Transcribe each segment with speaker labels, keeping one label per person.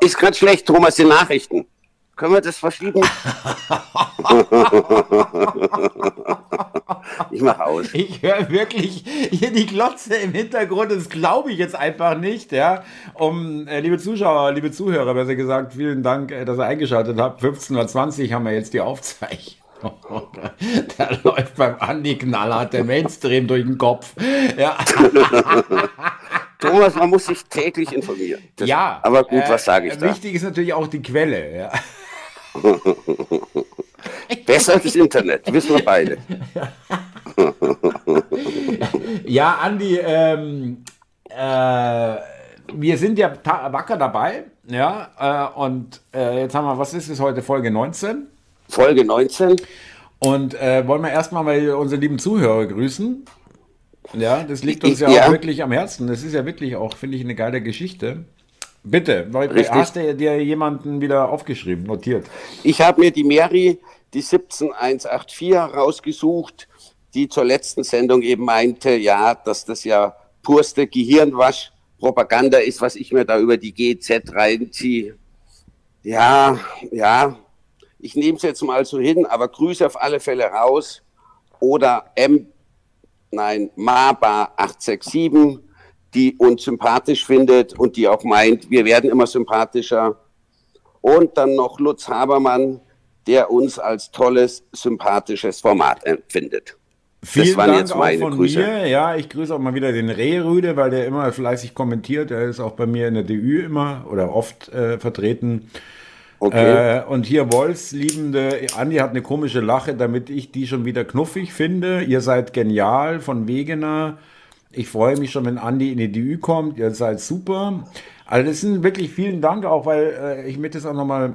Speaker 1: Ist gerade schlecht, Thomas, die Nachrichten. Können wir das verschieben? ich mach aus.
Speaker 2: Ich höre wirklich hier die Glotze im Hintergrund. Das glaube ich jetzt einfach nicht. Ja, um äh, liebe Zuschauer, liebe Zuhörer, besser gesagt, vielen Dank, äh, dass ihr eingeschaltet habt. 15.20 Uhr haben wir jetzt die Aufzeichnung. da läuft beim Andi knallhart der Mainstream durch den Kopf. Ja.
Speaker 1: Thomas, man muss sich täglich informieren.
Speaker 2: Das, ja.
Speaker 1: Aber gut, was sage ich
Speaker 2: äh,
Speaker 1: da?
Speaker 2: Wichtig ist natürlich auch die Quelle. Ja.
Speaker 1: Besser als das Internet, wissen wir beide.
Speaker 2: ja, Andi, ähm, äh, wir sind ja wacker dabei. Ja, äh, und äh, jetzt haben wir, was ist es heute, Folge 19?
Speaker 1: Folge 19.
Speaker 2: Und äh, wollen wir erstmal mal unsere lieben Zuhörer grüßen. Ja, das liegt uns ja,
Speaker 1: Ja.
Speaker 2: auch wirklich am Herzen. Das ist ja wirklich auch, finde ich, eine geile Geschichte. Bitte,
Speaker 1: Richtig.
Speaker 2: hast du dir jemanden wieder aufgeschrieben, notiert?
Speaker 1: Ich habe mir die Mary, die 17184, rausgesucht, die zur letzten Sendung eben meinte, ja, dass das ja purste Gehirnwasch-Propaganda ist, was ich mir da über die GZ reinziehe. Ja, ja, ich nehme es jetzt mal so hin, aber Grüße auf alle Fälle raus. Oder M, nein, Maba 867, die uns sympathisch findet und die auch meint, wir werden immer sympathischer. Und dann noch Lutz Habermann, der uns als tolles, sympathisches Format empfindet.
Speaker 2: Vielen
Speaker 1: waren
Speaker 2: Dank
Speaker 1: jetzt
Speaker 2: auch
Speaker 1: meine
Speaker 2: von
Speaker 1: Grüße.
Speaker 2: mir. Ja, ich grüße auch mal wieder den Rehrüde, weil der immer fleißig kommentiert. Er ist auch bei mir in der DÜ immer oder oft äh, vertreten.
Speaker 1: Okay.
Speaker 2: Äh, und hier Wolfs liebende Andi hat eine komische Lache, damit ich die schon wieder knuffig finde. Ihr seid genial von Wegener. Ich freue mich schon, wenn Andi in die DÜ kommt. Ihr seid super. Also das sind wirklich vielen Dank auch, weil äh, ich möchte es auch nochmal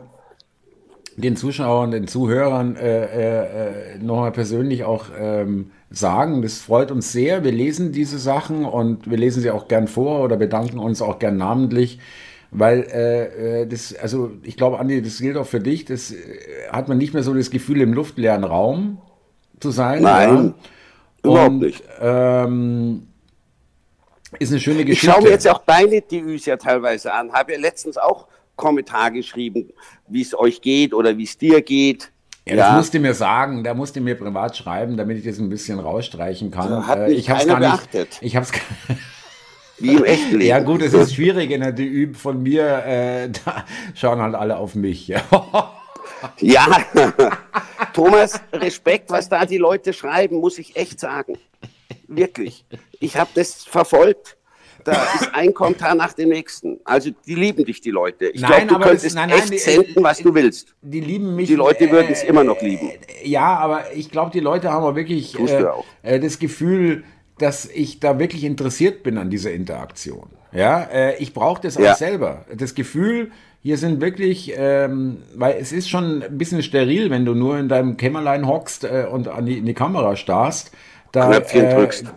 Speaker 2: den Zuschauern, den Zuhörern äh, äh, nochmal persönlich auch ähm, sagen. Das freut uns sehr. Wir lesen diese Sachen und wir lesen sie auch gern vor oder bedanken uns auch gern namentlich. Weil äh, äh, das, also ich glaube, Andi, das gilt auch für dich. Das äh, hat man nicht mehr so das Gefühl, im luftleeren Raum zu sein.
Speaker 1: Nein,
Speaker 2: ja.
Speaker 1: überhaupt
Speaker 2: Und,
Speaker 1: nicht.
Speaker 2: Ähm, ist eine schöne
Speaker 1: Ich
Speaker 2: Geschichte.
Speaker 1: schaue mir jetzt auch deine DÜs ja teilweise an. Habe ja letztens auch Kommentar geschrieben, wie es euch geht oder wie es dir geht.
Speaker 2: Ja, das musst du mir sagen, da musst du mir privat schreiben, damit ich das ein bisschen rausstreichen kann.
Speaker 1: Also hat
Speaker 2: Äh,
Speaker 1: mich
Speaker 2: ich hab's
Speaker 1: keiner
Speaker 2: gar nicht.
Speaker 1: beachtet.
Speaker 2: Ich hab's
Speaker 1: Wie im echten Leben.
Speaker 2: Ja gut, es ist schwierig in der DÜ von mir, äh, da schauen halt alle auf mich. Ja.
Speaker 1: Thomas, Respekt, was da die Leute schreiben, muss ich echt sagen. Wirklich. Ich habe das verfolgt. Da ist ein Kommentar nach dem nächsten. Also die lieben dich, die Leute. Ich
Speaker 2: Nein,
Speaker 1: glaube, du
Speaker 2: aber
Speaker 1: könntest
Speaker 2: es- nein, nein,
Speaker 1: echt senden, was du willst.
Speaker 2: Die lieben mich.
Speaker 1: Die Leute würden es immer noch lieben.
Speaker 2: Ja, aber ich glaube, die Leute haben auch wirklich äh, äh, das Gefühl, dass ich da wirklich interessiert bin an dieser Interaktion. Ja, äh, ich brauche das
Speaker 1: Ja.
Speaker 2: auch selber. Das Gefühl, hier sind wirklich, ähm, weil es ist schon ein bisschen steril, wenn du nur in deinem Kämmerlein hockst äh, und an die, in die Kamera starrst. Da,
Speaker 1: Knöpfchen
Speaker 2: äh,
Speaker 1: drückst.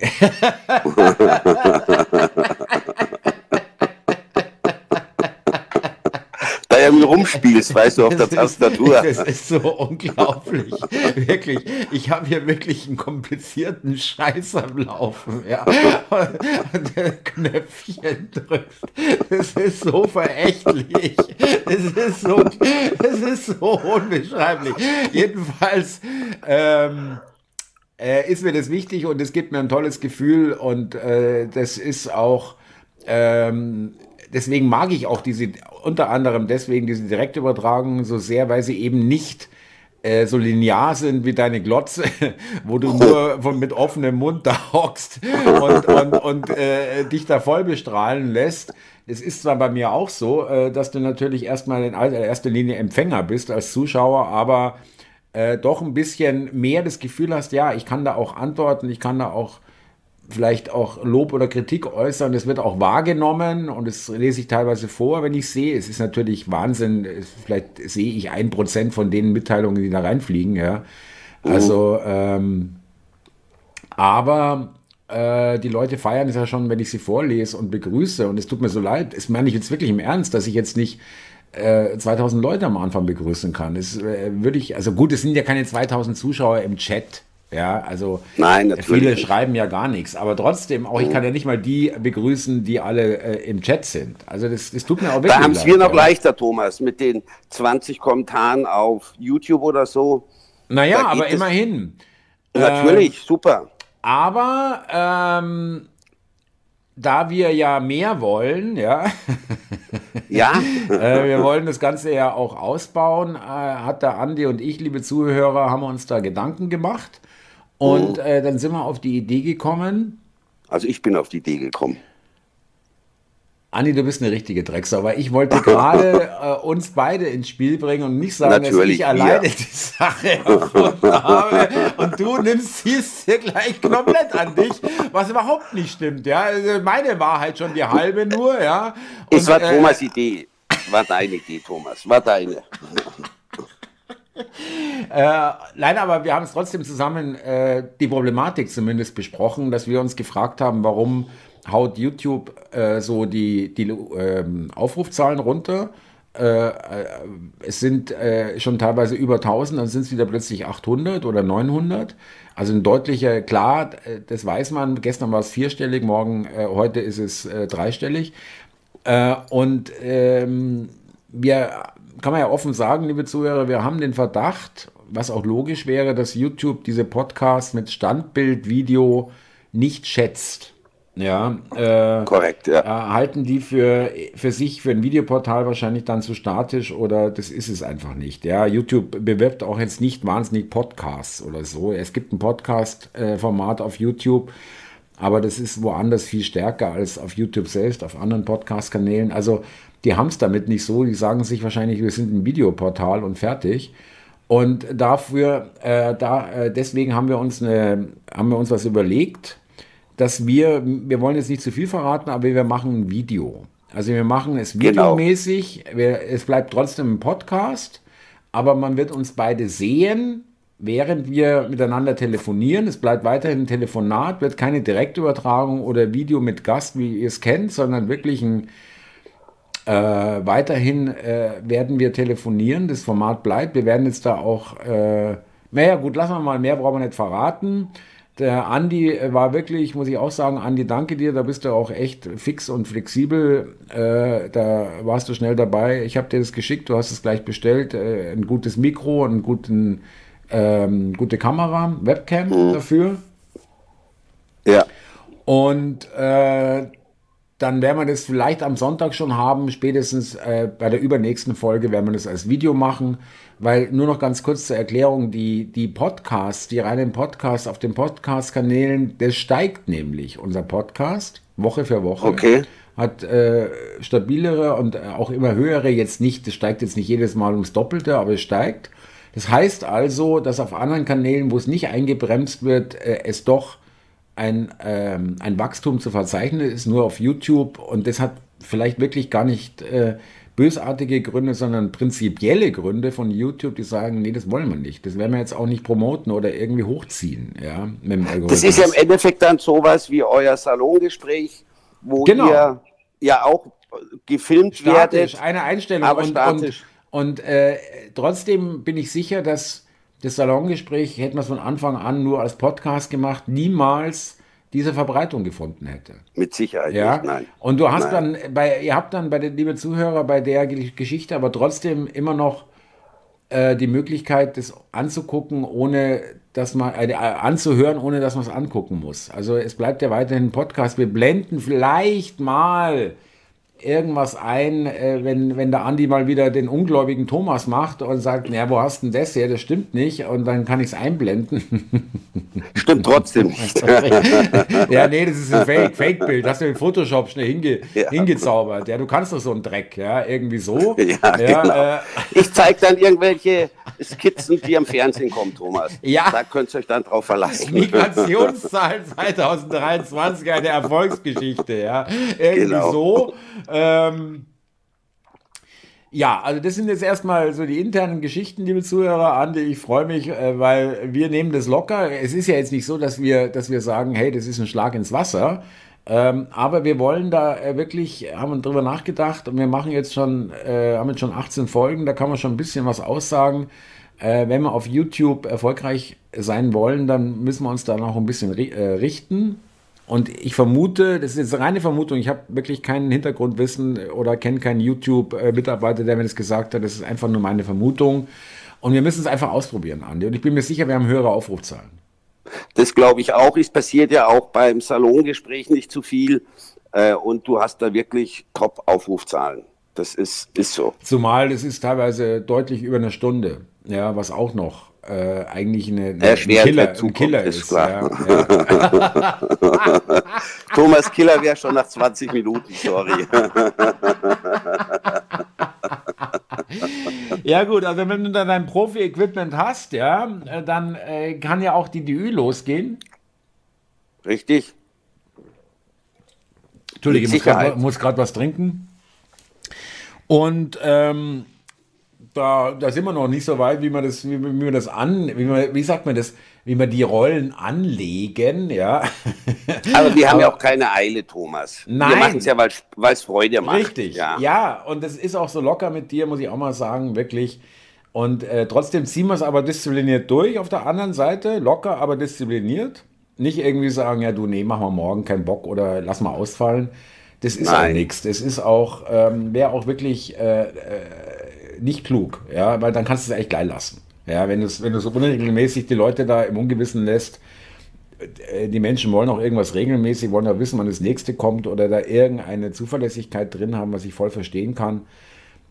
Speaker 1: rumspielst, weißt du, auf der Tastatur.
Speaker 2: Das ist so unglaublich. wirklich. Ich habe hier wirklich einen komplizierten Scheiß am Laufen. Ja. Und der Knöpfchen drückst. Das ist so verächtlich. Das ist so, das ist so unbeschreiblich. Jedenfalls ähm, äh, ist mir das wichtig und es gibt mir ein tolles Gefühl und äh, das ist auch ähm, deswegen mag ich auch diese, unter anderem deswegen diese Direktübertragung so sehr, weil sie eben nicht äh, so linear sind wie deine Glotze, wo du nur von, mit offenem Mund da hockst und, und, und äh, dich da voll bestrahlen lässt. Es ist zwar bei mir auch so, äh, dass du natürlich erstmal in erster Linie Empfänger bist als Zuschauer, aber äh, doch ein bisschen mehr das Gefühl hast, ja, ich kann da auch antworten, ich kann da auch vielleicht auch Lob oder Kritik äußern. Es wird auch wahrgenommen und das lese ich teilweise vor, wenn ich sehe. Es ist natürlich Wahnsinn. Vielleicht sehe ich ein Prozent von den Mitteilungen, die da reinfliegen. Ja. Also, ähm, aber äh, die Leute feiern es ja schon, wenn ich sie vorlese und begrüße. Und es tut mir so leid. Es meine ich jetzt wirklich im Ernst, dass ich jetzt nicht äh, 2000 Leute am Anfang begrüßen kann. Das äh, würde ich, also gut, es sind ja keine 2000 Zuschauer im Chat. Ja, also
Speaker 1: Nein,
Speaker 2: viele
Speaker 1: nicht.
Speaker 2: schreiben ja gar nichts, aber trotzdem, auch ich kann ja nicht mal die begrüßen, die alle äh, im Chat sind. Also das, das tut mir auch wirklich
Speaker 1: Da haben es wir noch
Speaker 2: ja.
Speaker 1: leichter, Thomas, mit den 20 Kommentaren auf YouTube oder so.
Speaker 2: Naja, aber immerhin.
Speaker 1: Natürlich, super.
Speaker 2: Aber ähm, da wir ja mehr wollen, ja,
Speaker 1: Ja,
Speaker 2: äh, wir wollen das Ganze ja auch ausbauen, äh, hat der Andi und ich, liebe Zuhörer, haben uns da Gedanken gemacht. Und äh, dann sind wir auf die Idee gekommen,
Speaker 1: also ich bin auf die Idee gekommen.
Speaker 2: Andi, du bist eine richtige Drecksau, weil ich wollte gerade äh, uns beide ins Spiel bringen und nicht sagen,
Speaker 1: Natürlich,
Speaker 2: dass ich alleine
Speaker 1: wir.
Speaker 2: die Sache erfunden habe und du nimmst es dir gleich komplett an dich, was überhaupt nicht stimmt. Ja, also meine Wahrheit schon die halbe nur, ja. Und,
Speaker 1: Es war
Speaker 2: äh,
Speaker 1: Thomas' Idee. War deine Idee, Thomas. War deine.
Speaker 2: Äh, nein, aber wir haben es trotzdem zusammen äh, die Problematik zumindest besprochen, dass wir uns gefragt haben, warum haut YouTube äh, so die, die ähm, Aufrufzahlen runter. Äh, äh, es sind äh, schon teilweise über 1000, dann sind es wieder plötzlich 800 oder 900. Also ein deutlicher, klar, das weiß man. Gestern war es vierstellig, morgen, heute ist es dreistellig. Und ähm, wir, kann man ja offen sagen, liebe Zuhörer, wir haben den Verdacht, was auch logisch wäre, dass YouTube diese Podcasts mit Standbild, Video nicht schätzt. Ja, äh,
Speaker 1: Korrekt, ja.
Speaker 2: äh, halten die für, für sich, für ein Videoportal wahrscheinlich dann zu statisch oder das ist es einfach nicht. Ja, YouTube bewirbt auch jetzt nicht wahnsinnig Podcasts oder so. Es gibt ein Podcast-Format auf YouTube, aber das ist woanders viel stärker als auf YouTube selbst, auf anderen Podcast-Kanälen. Also die haben es damit nicht so. Die sagen sich wahrscheinlich, wir sind ein Videoportal und fertig. Und dafür, äh, da, äh, deswegen haben wir uns eine, haben wir uns was überlegt, dass wir, wir wollen jetzt nicht zu viel verraten, aber wir machen ein Video. Also wir machen es
Speaker 1: Genau.
Speaker 2: videomäßig. Wir, es bleibt trotzdem ein Podcast, aber man wird uns beide sehen, während wir miteinander telefonieren. Es bleibt weiterhin ein Telefonat, wird keine Direktübertragung oder Video mit Gast, wie ihr es kennt, sondern wirklich ein äh, weiterhin äh, werden wir telefonieren. Das Format bleibt. Wir werden jetzt da auch, äh, naja, gut, lassen wir mal, mehr brauchen wir nicht verraten. Der Andi äh, war wirklich, muss ich auch sagen, Andi, danke dir. Da bist du auch echt fix und flexibel. Äh, da warst du schnell dabei. Ich habe dir das geschickt, du hast es gleich bestellt. Äh, ein gutes Mikro, einen guten, ähm, gute Kamera, Webcam dafür.
Speaker 1: Ja.
Speaker 2: Und äh, dann werden wir das vielleicht am Sonntag schon haben, spätestens äh, bei der übernächsten Folge werden wir das als Video machen, weil nur noch ganz kurz zur Erklärung, die, die Podcasts, die reinen Podcasts auf den Podcast-Kanälen, das steigt nämlich, unser Podcast, Woche für Woche.
Speaker 1: Okay.
Speaker 2: Hat äh, stabilere und auch immer höhere, jetzt nicht, das steigt jetzt nicht jedes Mal ums Doppelte, aber es steigt. Das heißt also, dass auf anderen Kanälen, wo es nicht eingebremst wird, äh, es doch ein, ähm, ein Wachstum zu verzeichnen ist, nur auf YouTube. Und das hat vielleicht wirklich gar nicht äh, bösartige Gründe, sondern prinzipielle Gründe von YouTube, die sagen, nee, das wollen wir nicht. Das werden wir jetzt auch nicht promoten oder irgendwie hochziehen, ja, mit dem Algorithmus.
Speaker 1: Das ist ja im Endeffekt dann sowas wie euer Salongespräch, wo
Speaker 2: Genau.
Speaker 1: ihr ja auch gefilmt
Speaker 2: statisch,
Speaker 1: werdet.
Speaker 2: eine Einstellung.
Speaker 1: aber
Speaker 2: und,
Speaker 1: statisch.
Speaker 2: Und, und äh, trotzdem bin ich sicher, dass das Salongespräch, hätten wir es von Anfang an nur als Podcast gemacht, niemals diese Verbreitung gefunden hätte.
Speaker 1: Mit Sicherheit
Speaker 2: Ja,
Speaker 1: nicht, nein.
Speaker 2: und du hast
Speaker 1: Nein.
Speaker 2: dann, bei, ihr habt dann bei den, liebe Zuhörer, bei der Ge- Geschichte aber trotzdem immer noch äh, die Möglichkeit, das anzugucken, ohne dass man, äh, anzuhören, ohne dass man es angucken muss. Also es bleibt ja weiterhin ein Podcast. Wir blenden vielleicht mal irgendwas ein, äh, wenn, wenn der Andi mal wieder den ungläubigen Thomas macht und sagt, naja, wo hast denn das her? Das stimmt nicht. Und dann kann ich es einblenden.
Speaker 1: Stimmt trotzdem nicht.
Speaker 2: ja, nee, das ist ein Fake, Fake-Bild. Hast du in Photoshop schnell hinge,
Speaker 1: Ja.
Speaker 2: hingezaubert. Ja, du kannst doch so einen Dreck, ja, irgendwie so.
Speaker 1: Ja, genau.
Speaker 2: äh,
Speaker 1: Ich zeige dann irgendwelche Skizzen, die am Fernsehen kommen, Thomas.
Speaker 2: Ja.
Speaker 1: Da könnt ihr euch dann drauf verlassen.
Speaker 2: Migrationszahl 2023, eine Erfolgsgeschichte, ja. Irgendwie
Speaker 1: Genau.
Speaker 2: so. Ähm, ja, also das sind jetzt erstmal so die internen Geschichten, liebe Zuhörer. Andi, ich freue mich, äh, weil wir nehmen das locker. Es ist ja jetzt nicht so, dass wir, dass wir sagen, hey, das ist ein Schlag ins Wasser. Ähm, aber wir wollen da äh, wirklich, haben drüber nachgedacht und wir machen jetzt schon, äh, haben jetzt schon 18 Folgen, da kann man schon ein bisschen was aussagen. Äh, wenn wir auf YouTube erfolgreich sein wollen, dann müssen wir uns da noch ein bisschen äh, richten. Und ich vermute, das ist jetzt reine Vermutung, ich habe wirklich kein Hintergrundwissen oder kenne keinen YouTube-Mitarbeiter, der mir das gesagt hat. Das ist einfach nur meine Vermutung. Und wir müssen es einfach ausprobieren, Andi. Und ich bin mir sicher, wir haben höhere Aufrufzahlen.
Speaker 1: Das glaube ich auch. Es passiert ja auch beim Salongespräch nicht zu viel. Äh, und du hast da wirklich Top-Aufrufzahlen. Das ist, ist so.
Speaker 2: Zumal es ist teilweise deutlich über eine Stunde. Ja, was auch noch äh, eigentlich eine, eine
Speaker 1: ein, Killer,
Speaker 2: ein Killer ist. ist klar. Ja,
Speaker 1: ja. Thomas Killer wäre schon nach 20 Minuten, sorry.
Speaker 2: ja gut, also wenn du dann dein Profi-Equipment hast, ja, äh, dann äh, kann ja auch die DÜ losgehen.
Speaker 1: Richtig.
Speaker 2: Entschuldige, ich muss gerade was trinken. Und ähm, da, da sind wir noch nicht so weit, wie man das, wie, wie man das an, wie, man, wie sagt man das, wie man die Rollen anlegen, ja.
Speaker 1: Aber wir haben Aber, ja auch keine Eile, Thomas. Nein. Wir machen es ja, weil es Freude macht.
Speaker 2: Richtig, ja. ja. Und das ist auch so locker mit dir, muss ich auch mal sagen, wirklich. Und äh, trotzdem ziehen wir es aber diszipliniert durch auf der anderen Seite, locker, aber diszipliniert. Nicht irgendwie sagen, ja du, nee, machen wir morgen keinen Bock oder lass mal ausfallen. Das ist Nein. auch nichts. Das ist auch, ähm, wäre auch wirklich äh, äh, nicht klug, ja, weil dann kannst du es echt gleich lassen. Ja, wenn du wenn du so unregelmäßig die Leute da im Ungewissen lässt, äh, die Menschen wollen auch irgendwas regelmäßig, wollen ja wissen, wann das nächste kommt oder da irgendeine Zuverlässigkeit drin haben, was ich voll verstehen kann.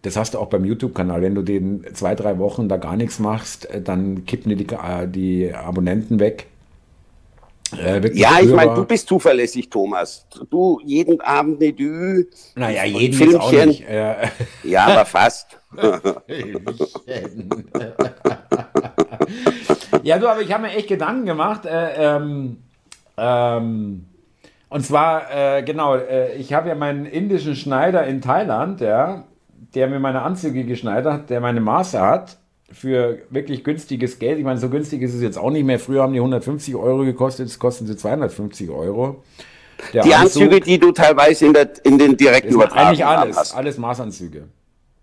Speaker 2: Das hast du auch beim YouTube-Kanal. Wenn du den zwei, drei Wochen da gar nichts machst, äh, dann kippen dir die, äh, die Abonnenten weg.
Speaker 1: Äh, ja, ich meine, du bist zuverlässig, Thomas. Du jeden Abend eine Dü.
Speaker 2: Naja, jeden Filmchen. Auch nicht. Ja.
Speaker 1: ja, aber fast.
Speaker 2: ja, du, aber ich habe mir echt Gedanken gemacht. Äh, ähm, ähm, und zwar, äh, genau, äh, ich habe ja meinen indischen Schneider in Thailand, ja, der mir meine Anzüge geschneidert hat, der meine Maße hat für wirklich günstiges Geld. Ich meine, so günstig ist es jetzt auch nicht mehr. Früher haben die 150 Euro gekostet, jetzt kosten sie 250 Euro.
Speaker 1: Der die Anzug, Anzüge, die du teilweise in, der, in den direkten
Speaker 2: Übertragungen Eigentlich alles, hast. alles Maßanzüge.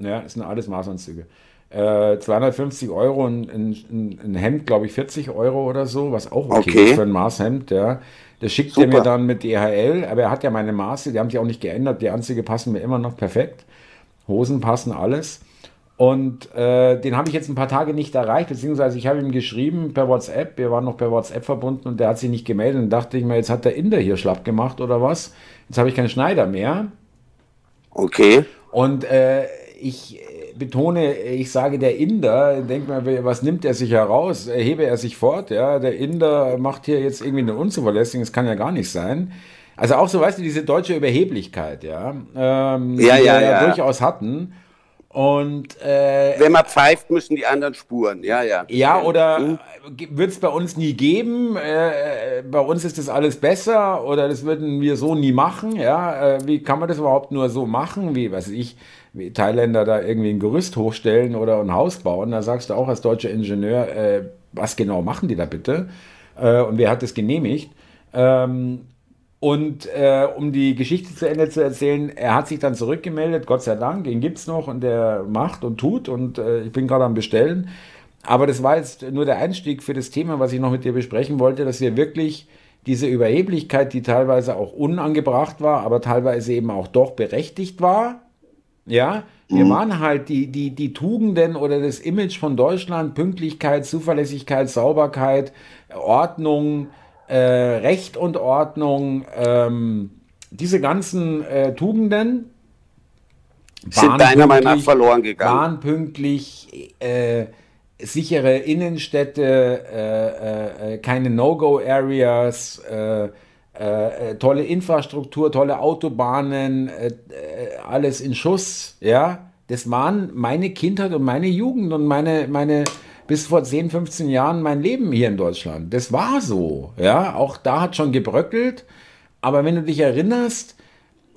Speaker 2: Ja, das sind alles Maßanzüge. Äh, 250 Euro, ein, ein, ein Hemd, glaube ich, 40 Euro oder so, was auch okay, okay. ist für ein Maßhemd, ja. Das schickt er mir dann mit DHL, aber er hat ja meine Maße, die haben sich auch nicht geändert, die Anzüge passen mir immer noch perfekt. Hosen passen alles. Und äh, den habe ich jetzt ein paar Tage nicht erreicht, beziehungsweise ich habe ihm geschrieben per WhatsApp, wir waren noch per WhatsApp verbunden und der hat sich nicht gemeldet. Und dachte ich mir, jetzt hat der Inder hier schlapp gemacht oder was? Jetzt habe ich keinen Schneider mehr.
Speaker 1: Okay.
Speaker 2: Und äh, ich betone, ich sage der Inder, denk mal, was nimmt er sich heraus? Hebe er sich fort? Ja, der Inder macht hier jetzt irgendwie eine Unzuverlässigung, das kann ja gar nicht sein. Also auch so, weißt du, diese deutsche Überheblichkeit, ja, ähm,
Speaker 1: ja, die ja, wir ja,
Speaker 2: ja durchaus hatten. Und äh,
Speaker 1: wenn man pfeift, müssen die anderen spuren. Ja, ja.
Speaker 2: Ja, oder mhm. wird es bei uns nie geben? Äh, bei uns ist das alles besser oder das würden wir so nie machen. Ja, äh, wie kann man das überhaupt nur so machen? Wie, weiß ich, Thailänder da irgendwie ein Gerüst hochstellen oder ein Haus bauen? Da sagst du auch als deutscher Ingenieur, äh, was genau machen die da bitte? Äh, und wer hat das genehmigt? Ähm, und äh, um die Geschichte zu Ende zu erzählen, er hat sich dann zurückgemeldet, Gott sei Dank, gibt es noch und der macht und tut und äh, ich bin gerade am Bestellen. Aber das war jetzt nur der Einstieg für das Thema, was ich noch mit dir besprechen wollte, dass wir wirklich diese Überheblichkeit, die teilweise auch unangebracht war, aber teilweise eben auch doch berechtigt war, ja, wir mhm. waren halt die, die, die Tugenden oder das Image von Deutschland, Pünktlichkeit, Zuverlässigkeit, Sauberkeit, Ordnung, äh, Recht und Ordnung, ähm, diese ganzen äh, Tugenden
Speaker 1: sind deiner Meinung nach verloren gegangen.
Speaker 2: Waren pünktlich, äh, sichere Innenstädte, äh, äh, keine No-Go-Areas, äh, tolle Infrastruktur, tolle Autobahnen, alles in Schuss, ja. Das waren meine Kindheit und meine Jugend und meine, meine, bis vor 10, 15 Jahren mein Leben hier in Deutschland. Das war so. Ja, auch da hat schon gebröckelt. Aber wenn du dich erinnerst,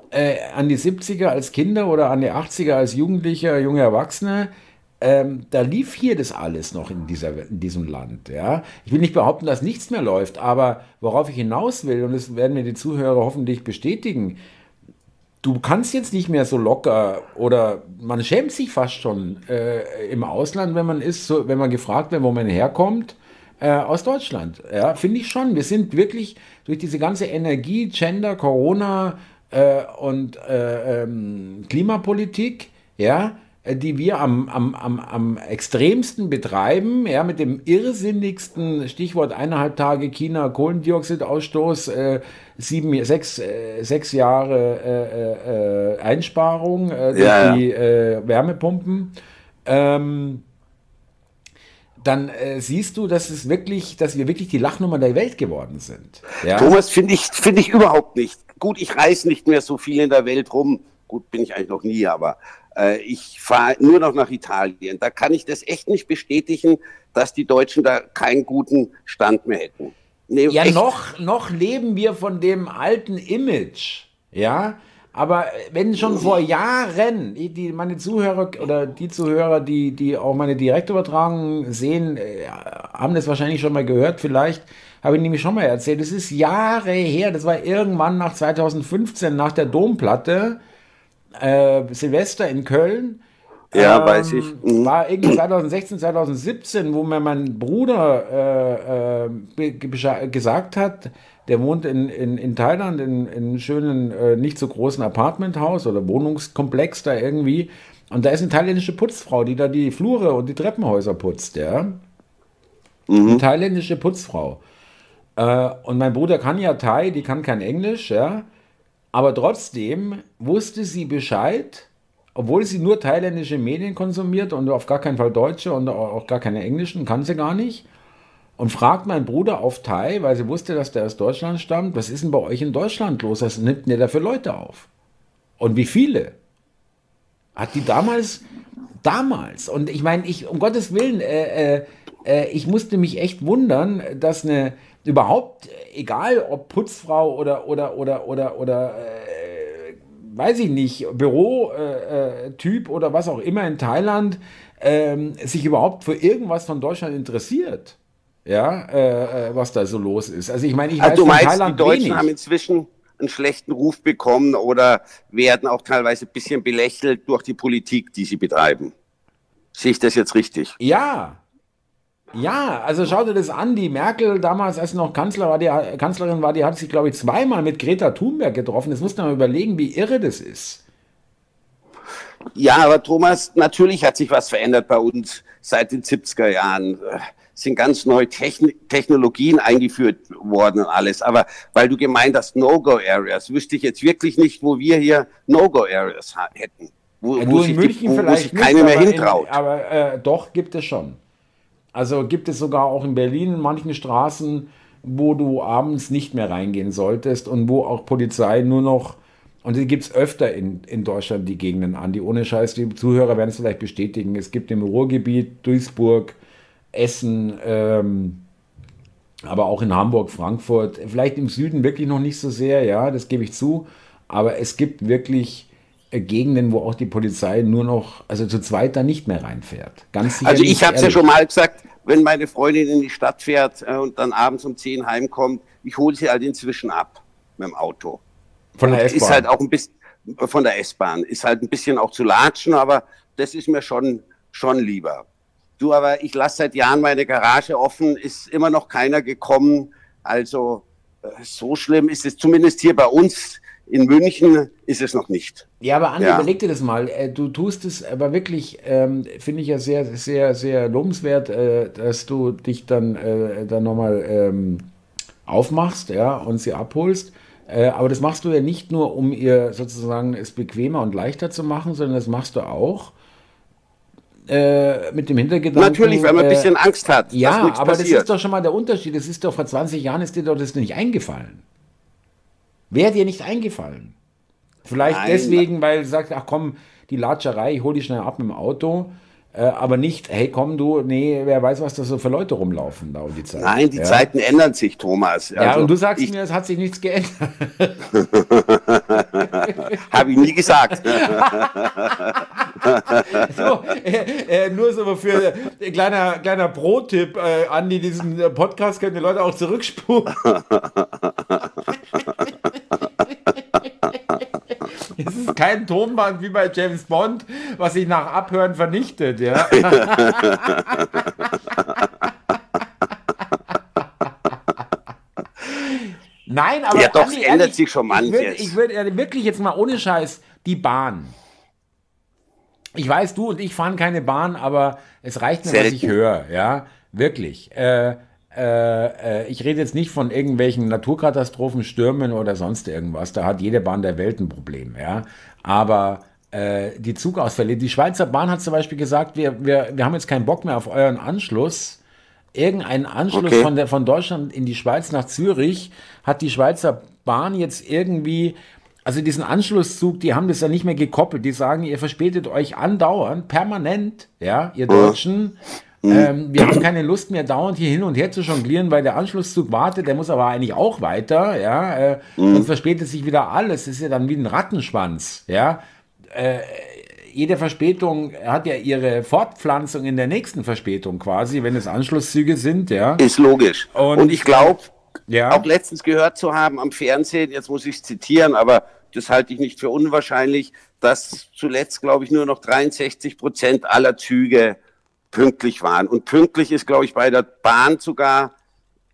Speaker 2: äh, an die 70er als Kinder oder an die 80er als Jugendlicher, junge Erwachsene, ähm, da lief hier das alles noch in, dieser, in diesem Land. Ja? Ich will nicht behaupten, dass nichts mehr läuft, aber worauf ich hinaus will, und das werden mir die Zuhörer hoffentlich bestätigen, du kannst jetzt nicht mehr so locker oder man schämt sich fast schon äh, im Ausland, wenn man ist, so, wenn man gefragt wird, wo man herkommt, äh, aus Deutschland. Ja, finde ich schon. Wir sind wirklich durch diese ganze Energie, Gender, Corona äh, und äh, ähm, Klimapolitik, ja, die wir am, am, am, am extremsten betreiben, ja, mit dem irrsinnigsten Stichwort eineinhalb Tage China Kohlendioxidausstoß, äh, sieben, sechs, äh, sechs Jahre äh, äh, Einsparung äh, durch ja, die Wärmepumpen. Ähm, dann äh, siehst du, dass es wirklich, dass wir wirklich die Lachnummer der Welt geworden sind.
Speaker 1: Ja? Thomas, finde ich, finde ich überhaupt nicht. Gut, ich reise nicht mehr so viel in der Welt rum. Gut, bin ich eigentlich noch nie, aber äh, ich fahre nur noch nach Italien. Da kann ich das echt nicht bestätigen, dass die Deutschen da keinen guten Stand mehr hätten.
Speaker 2: Nee, ja, noch, noch leben wir von dem alten Image. Ja, aber wenn schon vor Jahren die, die, meine Zuhörer oder die Zuhörer, die, die auch meine Direktübertragung sehen, äh, haben das wahrscheinlich schon mal gehört. Vielleicht habe ich nämlich schon mal erzählt. Das ist Jahre her. Das war irgendwann nach 2015 nach der Domplatte äh, Silvester in Köln.
Speaker 1: Ja, ähm, weiß ich.
Speaker 2: Mhm. War irgendwie 2016, 2017, wo mir mein Bruder äh, äh, gesagt hat, der wohnt in, in, in Thailand in, in einem schönen, äh, nicht so großen Apartmenthaus oder Wohnungskomplex da irgendwie. Und da ist eine thailändische Putzfrau, die da die Flure und die Treppenhäuser putzt, ja. Mhm. Eine thailändische Putzfrau. Äh, und mein Bruder kann ja Thai, die kann kein Englisch, ja. Aber trotzdem wusste sie Bescheid, obwohl sie nur thailändische Medien konsumiert und auf gar keinen Fall deutsche und auch gar keine englischen, kann sie gar nicht. Und fragt mein Bruder auf Thai, weil sie wusste, dass der aus Deutschland stammt, was ist denn bei euch in Deutschland los? Was nimmt denn der für Leute auf? Und wie viele? Hat die damals, damals, und ich meine, ich, um Gottes Willen, äh, äh, äh ich musste mich echt wundern, dass eine, überhaupt, egal ob Putzfrau oder, oder, oder, oder, oder, äh, weiß ich nicht, Bürotyp äh, oder was auch immer in Thailand, ähm, sich überhaupt für irgendwas von Deutschland interessiert. Ja, äh, äh was da so los ist. Also ich meine, ich
Speaker 1: also weiß du meinst, Thailand die Deutschen wenig. haben inzwischen einen schlechten Ruf bekommen oder werden auch teilweise ein bisschen belächelt durch die Politik, die sie betreiben. Sehe ich das jetzt richtig?
Speaker 2: Ja, ja, also schau dir das an. Die Merkel damals, als sie noch Kanzler war, die, Kanzlerin war, die hat sich, glaube ich, zweimal mit Greta Thunberg getroffen. Das muss man mal überlegen, wie irre das ist.
Speaker 1: Ja, aber Thomas, natürlich hat sich was verändert bei uns seit den 70er Jahren. Es sind ganz neue Techn Technologien eingeführt worden und alles. Aber weil du gemeint hast, No-Go-Areas, wüsste ich jetzt wirklich nicht, wo wir hier No-Go-Areas hätten.
Speaker 2: Wo, ja, wo, sich, die, wo, wo sich keine mehr hintraut. In, aber äh, doch gibt es schon. Also gibt es sogar auch in Berlin in manchen Straßen, wo du abends nicht mehr reingehen solltest und wo auch Polizei nur noch, und die gibt es öfter in, in Deutschland, die Gegenden an, die ohne Scheiß, die Zuhörer werden es vielleicht bestätigen. Es gibt im Ruhrgebiet, Duisburg, Essen, ähm, aber auch in Hamburg, Frankfurt, vielleicht im Süden wirklich noch nicht so sehr, ja, das gebe ich zu, aber es gibt wirklich Gegenden, wo auch die Polizei nur noch, also zu zweit da nicht mehr reinfährt.
Speaker 1: Ganz sicher also ich habe es ja schon mal gesagt, wenn meine Freundin in die Stadt fährt äh, und dann abends um 10 heimkommt, ich hole sie halt inzwischen ab mit dem Auto. Von der S-Bahn? Ist halt auch ein bisschen, von der S-Bahn, ist halt ein bisschen auch zu latschen, aber das ist mir schon, schon lieber. Du, aber ich lasse seit Jahren meine Garage offen, ist immer noch keiner gekommen. Also äh, so schlimm ist es zumindest hier bei uns in München ist es noch nicht.
Speaker 2: Ja, aber Andi, ja. überleg dir das mal. Äh, du tust es aber wirklich, ähm, finde ich ja sehr, sehr, sehr lobenswert, äh, dass du dich dann, äh, dann nochmal ähm, aufmachst ja, und sie abholst. Äh, aber das machst du ja nicht nur, um ihr sozusagen es bequemer und leichter zu machen, sondern das machst du auch äh, mit dem Hintergedanken.
Speaker 1: Natürlich, weil man ein bisschen Angst hat.
Speaker 2: Ja, aber passiert. das ist doch schon mal der Unterschied. Das ist doch vor 20 Jahren ist dir doch das nicht eingefallen. Wäre dir nicht eingefallen. Vielleicht Nein. deswegen, weil du sagst, ach komm, die Latscherei, ich hole die schnell ab mit dem Auto. Äh, aber nicht, hey komm du, nee, wer weiß, was da so für Leute rumlaufen da um die Zeit.
Speaker 1: Nein, die ja. Zeiten ändern sich, Thomas.
Speaker 2: Also, ja, und du sagst mir, es hat sich nichts geändert.
Speaker 1: Habe ich nie gesagt.
Speaker 2: so, äh, äh, nur so für kleiner, kleiner Pro-Tipp, äh, Andi, diesen Podcast können die Leute auch zurückspulen. es ist kein Tonband wie bei James Bond, was sich nach Abhören vernichtet, ja. Nein, aber
Speaker 1: ja, doch, Andi, ändert ehrlich, sich schon manches.
Speaker 2: Ich würde würd wirklich jetzt mal ohne Scheiß die Bahn. Ich weiß, du und ich fahren keine Bahn, aber es reicht mir, Selten. was ich höre, ja, wirklich. Äh, äh, äh, ich rede jetzt nicht von irgendwelchen Naturkatastrophen, Stürmen oder sonst irgendwas. Da hat jede Bahn der Welt ein Problem, ja. Aber äh, die Zugausfälle, die Schweizer Bahn hat zum Beispiel gesagt, wir, wir, wir haben jetzt keinen Bock mehr auf euren Anschluss. Irgendeinen Anschluss okay. von, der, von Deutschland in die Schweiz nach Zürich hat die Schweizer Bahn jetzt irgendwie also diesen Anschlusszug, die haben das ja nicht mehr gekoppelt. Die sagen, ihr verspätet euch andauernd, permanent, ja, ihr Deutschen. Mhm. Ähm, wir haben keine Lust mehr, dauernd hier hin und her zu jonglieren, weil der Anschlusszug wartet, der muss aber eigentlich auch weiter, ja, äh, mhm. sonst verspätet sich wieder alles. Das ist ja dann wie ein Rattenschwanz, ja. Äh, jede Verspätung hat ja ihre Fortpflanzung in der nächsten Verspätung quasi, wenn es Anschlusszüge sind, ja.
Speaker 1: Ist logisch. Und, und ich glaube, ja. auch letztens gehört zu haben am Fernsehen, jetzt muss ich es zitieren, aber das halte ich nicht für unwahrscheinlich, dass zuletzt, glaube ich, nur noch 63 Prozent aller Züge pünktlich waren. Und pünktlich ist, glaube ich, bei der Bahn sogar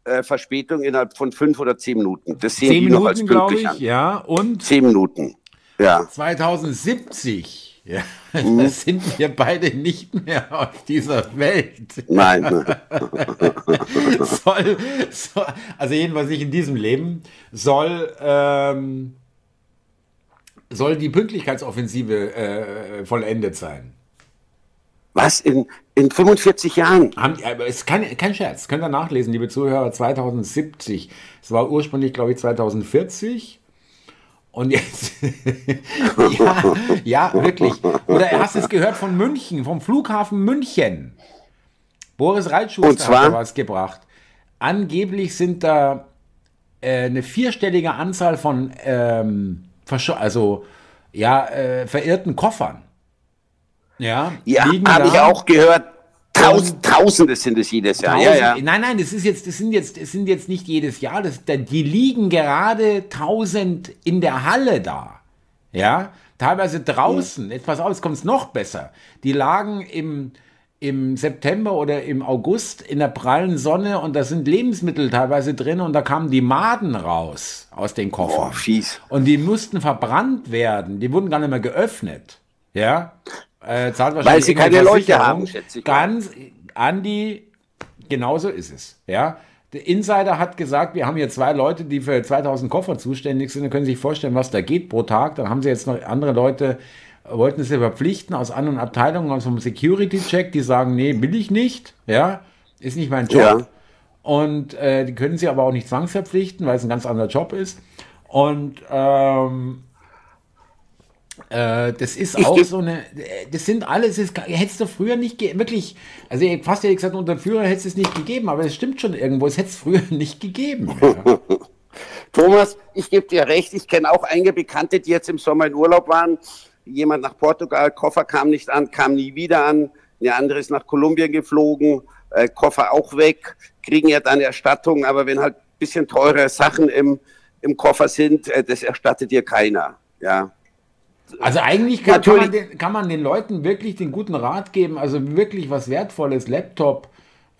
Speaker 1: äh, Verspätung innerhalb von fünf oder zehn Minuten. Das sehen zehn die Minuten, noch als pünktlich ich, an.
Speaker 2: Ja, und
Speaker 1: zehn Minuten. Ja.
Speaker 2: 2070 ja, mhm. das sind wir beide nicht mehr auf dieser Welt.
Speaker 1: Nein.
Speaker 2: soll, soll, also jedenfalls nicht in diesem Leben, soll, ähm, soll die Pünktlichkeitsoffensive äh, vollendet sein.
Speaker 1: Was? In, in 45 Jahren?
Speaker 2: Haben, aber es ist kein, kein Scherz, könnt ihr nachlesen, liebe Zuhörer, 2070. Es war ursprünglich, glaube ich, 2040 und jetzt, ja, ja, wirklich. Oder hast du es gehört von München, vom Flughafen München? Boris Reitschuster hat was gebracht. Angeblich sind da äh, eine vierstellige Anzahl von, ähm, also, ja, äh, verirrten Koffern.
Speaker 1: Ja, ja habe ich auch gehört. Tausend, Tausende sind es jedes Jahr.
Speaker 2: Tausend, ja, ja. Nein, nein, das ist jetzt, das sind jetzt, das sind jetzt nicht jedes Jahr. Das, die liegen gerade tausend in der Halle da. Ja, teilweise draußen. Jetzt pass auf, jetzt kommt es noch besser. Die lagen im, im September oder im August in der prallen Sonne und da sind Lebensmittel teilweise drin und da kamen die Maden raus aus den Koffern. Oh,
Speaker 1: fies.
Speaker 2: Und die mussten verbrannt werden. Die wurden gar nicht mehr geöffnet. Ja.
Speaker 1: Äh, zahlt wahrscheinlich Weil sie keine Leute haben, schätze
Speaker 2: ich. Ganz, Andi, genauso ist es. Ja. Der Insider hat gesagt, wir haben hier zwei Leute, die für 2000 Koffer zuständig sind. Da können Sie sich vorstellen, was da geht pro Tag. Dann haben Sie jetzt noch andere Leute, wollten sie verpflichten aus anderen Abteilungen, aus dem Security-Check, die sagen, nee, will ich nicht. Ja, ist nicht mein Job. Ja. Und äh, die können Sie aber auch nicht zwangsverpflichten, weil es ein ganz anderer Job ist. Und ähm, äh, das ist auch so eine, das sind alles, das hättest du früher nicht, wirklich, also fast hätte ich gesagt, unter Führer hätte es nicht gegeben, aber es stimmt schon irgendwo, es hätte es früher nicht gegeben. Ja.
Speaker 1: Thomas, ich gebe dir recht, ich kenne auch einige Bekannte, die jetzt im Sommer in Urlaub waren. Jemand nach Portugal, Koffer kam nicht an, kam nie wieder an. Eine andere ist nach Kolumbien geflogen, äh, Koffer auch weg, kriegen ja dann Erstattung, aber wenn halt ein bisschen teure Sachen im, im Koffer sind, äh, das erstattet dir keiner. Ja.
Speaker 2: Also eigentlich kann, kann, man den, kann, man den, Leuten wirklich den guten Rat geben, also wirklich was Wertvolles, Laptop,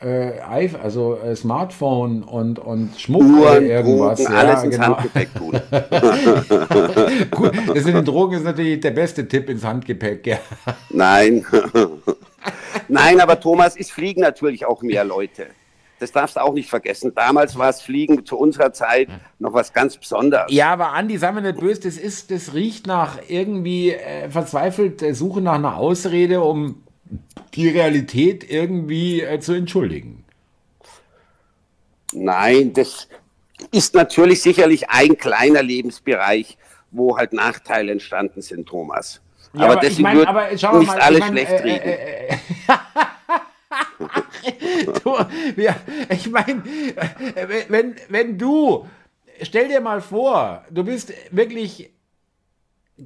Speaker 2: äh, also äh, Smartphone und, und Schmuck
Speaker 1: Uhren, oder irgendwas. Drogen, ja, alles ins genau. Handgepäck tun.
Speaker 2: Gut, das in den Drogen ist natürlich der beste Tipp ins Handgepäck. Ja.
Speaker 1: Nein. Nein, aber Thomas, es fliegen natürlich auch mehr Leute. Das darfst du auch nicht vergessen. Damals war es Fliegen zu unserer Zeit noch was ganz Besonderes.
Speaker 2: Ja, aber Andi, sagen wir nicht böse, das, ist, das riecht nach irgendwie äh, verzweifelt äh, Suche nach einer Ausrede, um die Realität irgendwie äh, zu entschuldigen.
Speaker 1: Nein, das ist natürlich sicherlich ein kleiner Lebensbereich, wo halt Nachteile entstanden sind, Thomas.
Speaker 2: Ja, aber, aber deswegen ich mein, aber, nicht mal,
Speaker 1: alle ich mein, schlecht äh, reden.
Speaker 2: Du, ja, ich meine, wenn, wenn du, stell dir mal vor, du bist wirklich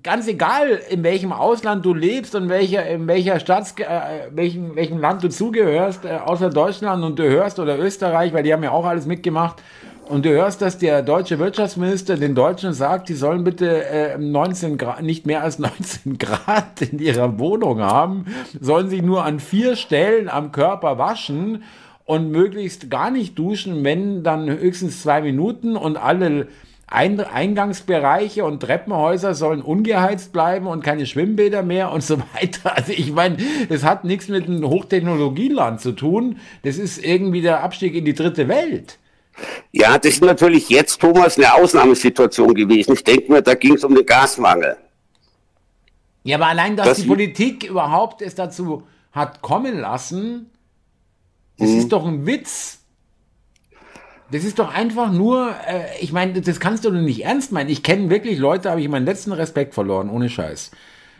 Speaker 2: ganz egal, in welchem Ausland du lebst und welcher, in welcher Stadt, äh, welchem, welchem Land du zugehörst, äh, außer Deutschland und du hörst oder Österreich, weil die haben ja auch alles mitgemacht. Und du hörst, dass der deutsche Wirtschaftsminister den Deutschen sagt, die sollen bitte äh, 19 Grad, nicht mehr als 19 Grad in ihrer Wohnung haben, sollen sich nur an vier Stellen am Körper waschen und möglichst gar nicht duschen, wenn dann höchstens zwei Minuten und alle Eingangsbereiche und Treppenhäuser sollen ungeheizt bleiben und keine Schwimmbäder mehr und so weiter. Also ich meine, das hat nichts mit einem Hochtechnologieland zu tun. Das ist irgendwie der Abstieg in die dritte Welt.
Speaker 1: Ja, das ist natürlich jetzt, Thomas, eine Ausnahmesituation gewesen. Ich denke mir, da ging es um den Gasmangel.
Speaker 2: Ja, aber allein, dass das die Politik überhaupt es dazu hat kommen lassen, das hm. ist doch ein Witz. Das ist doch einfach nur, äh, ich meine, das kannst du doch nicht ernst meinen. Ich kenne wirklich Leute, habe ich meinen letzten Respekt verloren, ohne Scheiß.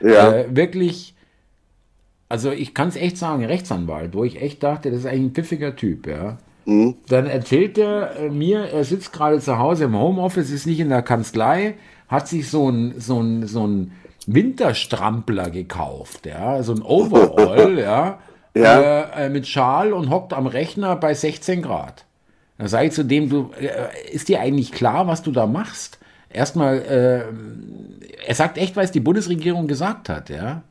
Speaker 2: Ja. Äh, wirklich, also ich kann es echt sagen, Rechtsanwalt, wo ich echt dachte, das ist eigentlich ein pfiffiger Typ, ja. Mhm. Dann erzählt er äh, mir, er sitzt gerade zu Hause im Homeoffice, ist nicht in der Kanzlei, hat sich so ein, so ein, so ein Winterstrampler gekauft, ja, so ein Overall, ja, ja. Äh, äh, mit Schal und hockt am Rechner bei 16 Grad. Da sage ich zu dem, du, äh, ist dir eigentlich klar, was du da machst? Erstmal, äh, er sagt echt, es die Bundesregierung gesagt hat, ja.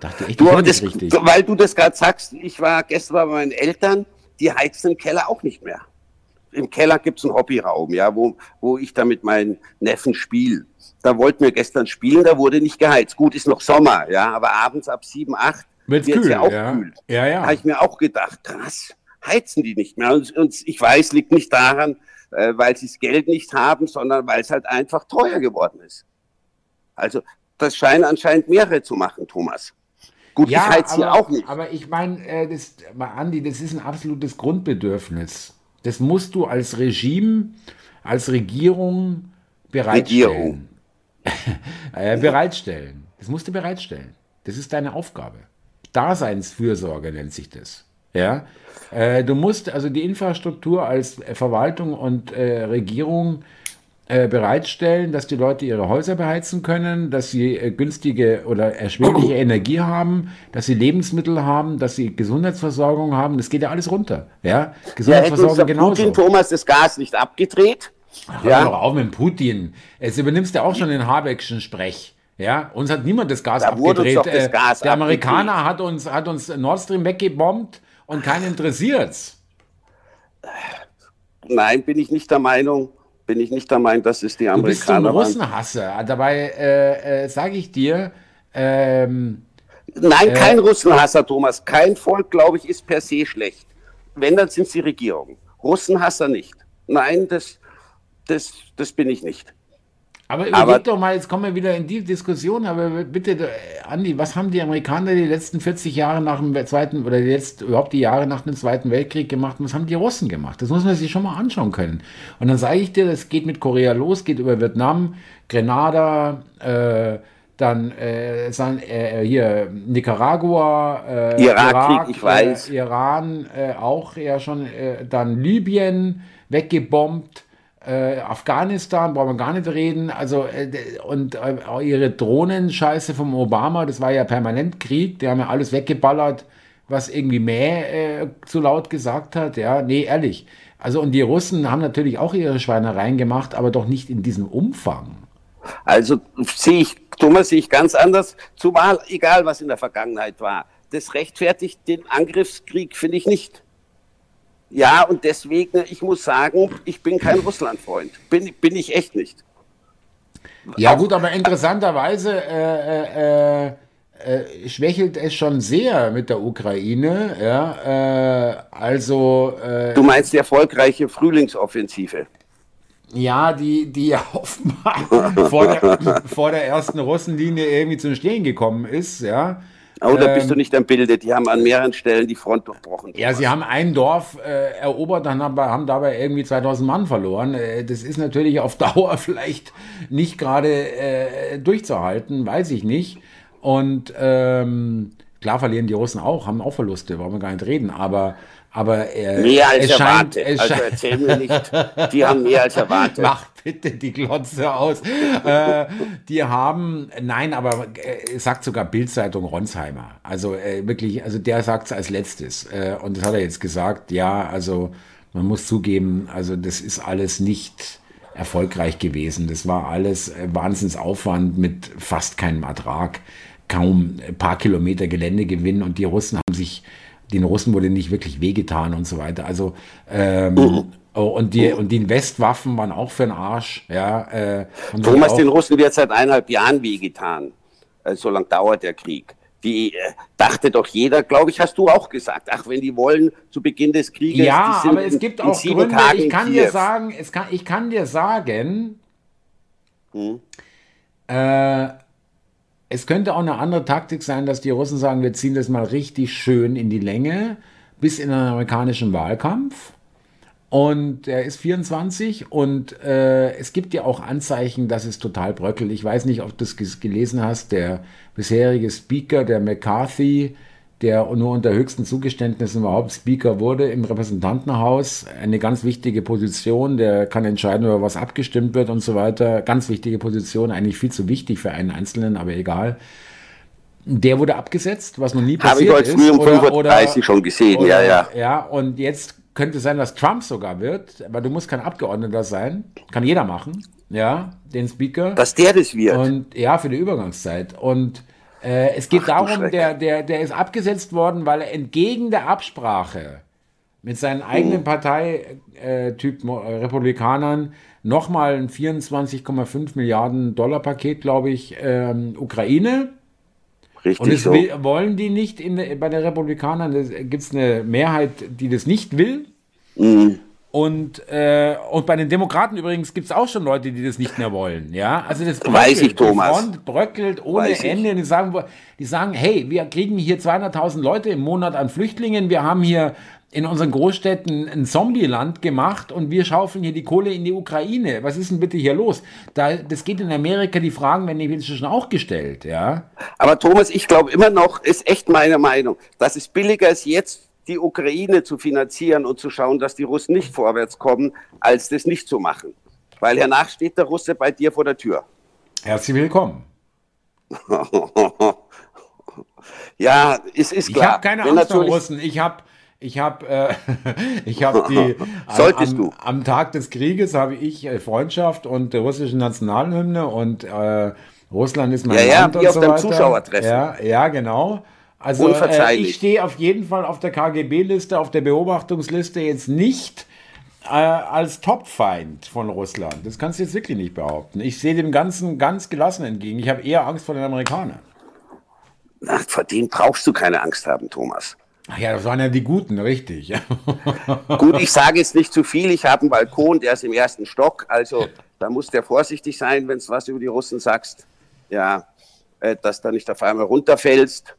Speaker 1: Dachte echt, du, das, richtig. Weil du das gerade sagst, ich war gestern bei meinen Eltern, die heizen im Keller auch nicht mehr. Im Keller gibt es einen Hobbyraum, ja, wo, wo ich da mit meinen Neffen spiele. Da wollten wir gestern spielen, da wurde nicht geheizt. Gut, ist noch Sommer, ja, aber abends ab 7, 8 wird es ja auch ja. kühl. Ja, ja. Habe ich mir auch gedacht, krass heizen die nicht mehr. Und, und ich weiß, liegt nicht daran, äh, weil sie das Geld nicht haben, sondern weil es halt einfach teuer geworden ist. Also das scheinen anscheinend mehrere zu machen, Thomas.
Speaker 2: Gut, ja, ich heiz hier auch nicht. Aber ich meine, äh, das, Andi, das ist ein absolutes Grundbedürfnis. Das musst du als Regime, als Regierung bereitstellen. Regierung. äh, bereitstellen. Das musst du bereitstellen. Das ist deine Aufgabe. Daseinsfürsorge nennt sich das. Ja, äh, du musst also die Infrastruktur als Verwaltung und äh, Regierung äh, bereitstellen, dass die Leute ihre Häuser beheizen können, dass sie äh, günstige oder erschwingliche Energie haben, dass sie Lebensmittel haben, dass sie Gesundheitsversorgung haben. Das geht ja alles runter. Ja,
Speaker 1: Gesundheitsversorgung ja, genauso. Putin, Thomas, das Gas nicht abgedreht?
Speaker 2: Ach, ja. Hör doch auf mit Putin. Jetzt übernimmst du auch schon den Habeckschen Sprech. Ja, uns hat niemand das Gas da abgedreht. Das äh, Gas der Amerikaner abgedreht. hat uns, hat uns Nord Stream weggebombt und keinen interessiert's.
Speaker 1: Nein, bin ich nicht der Meinung. Bin ich nicht der Meinung, dass es die Amerikaner
Speaker 2: du bist so ein Russenhasser. Dabei äh, äh, sage ich dir. Ähm,
Speaker 1: Nein, kein äh, Russenhasser, Thomas. Kein Volk, glaube ich, ist per se schlecht. Wenn, dann sind es die Regierungen. Russenhasser nicht. Nein, das, das, das bin ich nicht.
Speaker 2: Aber überleg aber, doch mal, jetzt kommen wir wieder in die Diskussion, aber bitte, äh, Andi, was haben die Amerikaner die letzten 40 Jahre nach dem Zweiten, oder jetzt überhaupt die Jahre nach dem Zweiten Weltkrieg gemacht und was haben die Russen gemacht? Das muss man sich schon mal anschauen können. Und dann sage ich dir, das geht mit Korea los, geht über Vietnam, Grenada, äh, dann äh, äh, hier Nicaragua,
Speaker 1: äh, Irak, Irak ich weiß.
Speaker 2: Äh, Iran äh, auch ja schon, dann Libyen weggebombt, äh, Afghanistan brauchen wir gar nicht reden. Also, äh, und äh, ihre Drohnenscheiße vom Obama, das war ja permanent Krieg, die haben ja alles weggeballert, was irgendwie mehr äh, zu laut gesagt hat. Ja, nee, ehrlich. Also, und die Russen haben natürlich auch ihre Schweinereien gemacht, aber doch nicht in diesem Umfang.
Speaker 1: Also sehe ich, Thomas, sehe ich ganz anders, zumal egal was in der Vergangenheit war. Das rechtfertigt den Angriffskrieg, finde ich nicht. Ja, und deswegen, ich muss sagen, ich bin kein Russlandfreund. Bin, bin ich echt nicht.
Speaker 2: Ja, gut, aber interessanterweise äh, äh, äh, schwächelt es schon sehr mit der Ukraine. Ja, äh, also.
Speaker 1: Äh, du meinst die erfolgreiche Frühlingsoffensive?
Speaker 2: Ja, die, die ja offenbar vor der, vor der ersten Russenlinie irgendwie zum Stehen gekommen ist, ja.
Speaker 1: Oh, da bist du ähm, nicht am Bilde. Die haben an mehreren Stellen die Front durchbrochen.
Speaker 2: Ja, sie haben ein Dorf äh, erobert, dann haben, haben dabei irgendwie 2000 Mann verloren. Äh, das ist natürlich auf Dauer vielleicht nicht gerade äh, durchzuhalten, weiß ich nicht. Und ähm, klar verlieren die Russen auch, haben auch Verluste, wollen wir gar nicht reden. Aber aber äh,
Speaker 1: mehr als es erwartet. Scheint, also erzähl mir nicht, die haben mehr als erwartet.
Speaker 2: Mach bitte die Glotze aus. äh, die haben, nein, aber äh, sagt sogar Bildzeitung Ronsheimer. Also äh, wirklich, also der sagt es als letztes. Äh, und das hat er jetzt gesagt. Ja, also man muss zugeben, also das ist alles nicht erfolgreich gewesen. Das war alles äh, Wahnsinnsaufwand mit fast keinem Ertrag, kaum ein paar Kilometer Geländegewinn und die Russen haben sich, den Russen wurde nicht wirklich wehgetan und so weiter. Also ähm, mhm. Oh, und die, und die Westwaffen waren auch für den Arsch. Ja,
Speaker 1: äh, Thomas, den Russen wird seit eineinhalb Jahren wehgetan. Äh, so lange dauert der Krieg. Die äh, dachte doch jeder, glaube ich, hast du auch gesagt. Ach, wenn die wollen, zu Beginn des Krieges.
Speaker 2: Ja, aber es gibt in, auch in Gründe. Tagen ich kann dir sagen, es kann, ich kann dir sagen, hm. äh, es könnte auch eine andere Taktik sein, dass die Russen sagen, wir ziehen das mal richtig schön in die Länge bis in den amerikanischen Wahlkampf. Und er ist 24 und äh, es gibt ja auch Anzeichen, dass es total bröckelt. Ich weiß nicht, ob du es gelesen hast, der bisherige Speaker, der McCarthy, der nur unter höchsten Zugeständnissen überhaupt Speaker wurde im Repräsentantenhaus, eine ganz wichtige Position, der kann entscheiden, über was abgestimmt wird und so weiter. Ganz wichtige Position, eigentlich viel zu wichtig für einen Einzelnen, aber egal. Der wurde abgesetzt, was noch nie passiert
Speaker 1: ist. Habe ich heute früh um 35 oder, schon gesehen, oder, ja, ja.
Speaker 2: Ja, und jetzt könnte sein, dass Trump sogar wird, aber du musst kein Abgeordneter sein. Kann jeder machen, ja, den Speaker.
Speaker 1: Dass der das wird.
Speaker 2: Und ja, für die Übergangszeit. Und äh, es geht Ach, darum, der, der, der ist abgesetzt worden, weil er entgegen der Absprache mit seinen eigenen hm. Parteitypen äh, Republikanern nochmal ein 24,5 Milliarden Dollar Paket, glaube ich, ähm, Ukraine Richtig und das so. will, wollen die nicht in, bei den Republikanern. Gibt es eine Mehrheit, die das nicht will. Mhm. Und, äh, und bei den Demokraten übrigens gibt es auch schon Leute, die das nicht mehr wollen. Ja, also das
Speaker 1: bröckelt, Weiß ich, Thomas.
Speaker 2: Die Front bröckelt ohne Ende. Die sagen, die sagen, hey, wir kriegen hier 200.000 Leute im Monat an Flüchtlingen. Wir haben hier in unseren Großstädten ein Zombieland gemacht und wir schaufeln hier die Kohle in die Ukraine. Was ist denn bitte hier los? Da, das geht in Amerika, die Fragen werden inzwischen auch gestellt, ja.
Speaker 1: Aber Thomas, ich glaube immer noch, ist echt meine Meinung, dass es billiger ist, jetzt die Ukraine zu finanzieren und zu schauen, dass die Russen nicht vorwärts kommen, als das nicht zu machen. Weil hernach steht der Russe bei dir vor der Tür.
Speaker 2: Herzlich willkommen.
Speaker 1: ja, es ist klar.
Speaker 2: Ich habe keine Angst vor Russen. Ich habe ich habe äh, ich hab die
Speaker 1: Solltest am, du.
Speaker 2: am Tag des Krieges habe ich äh, Freundschaft und der russische Nationalhymne und äh, Russland ist mein
Speaker 1: ja,
Speaker 2: Land
Speaker 1: ja, und auf so weiter. Zuschauertreffen.
Speaker 2: Ja, ja, genau. Also äh, ich stehe auf jeden Fall auf der KGB-Liste, auf der Beobachtungsliste jetzt nicht äh, als Topfeind von Russland. Das kannst du jetzt wirklich nicht behaupten. Ich sehe dem Ganzen ganz gelassen entgegen. Ich habe eher Angst vor den Amerikanern.
Speaker 1: Ach, vor denen brauchst du keine Angst haben, Thomas.
Speaker 2: Ach ja, das waren ja die Guten, richtig.
Speaker 1: Gut, ich sage jetzt nicht zu viel. Ich habe einen Balkon, der ist im ersten Stock. Also da muss der vorsichtig sein, wenn du was über die Russen sagst. Ja, äh, dass da nicht auf einmal runterfällst.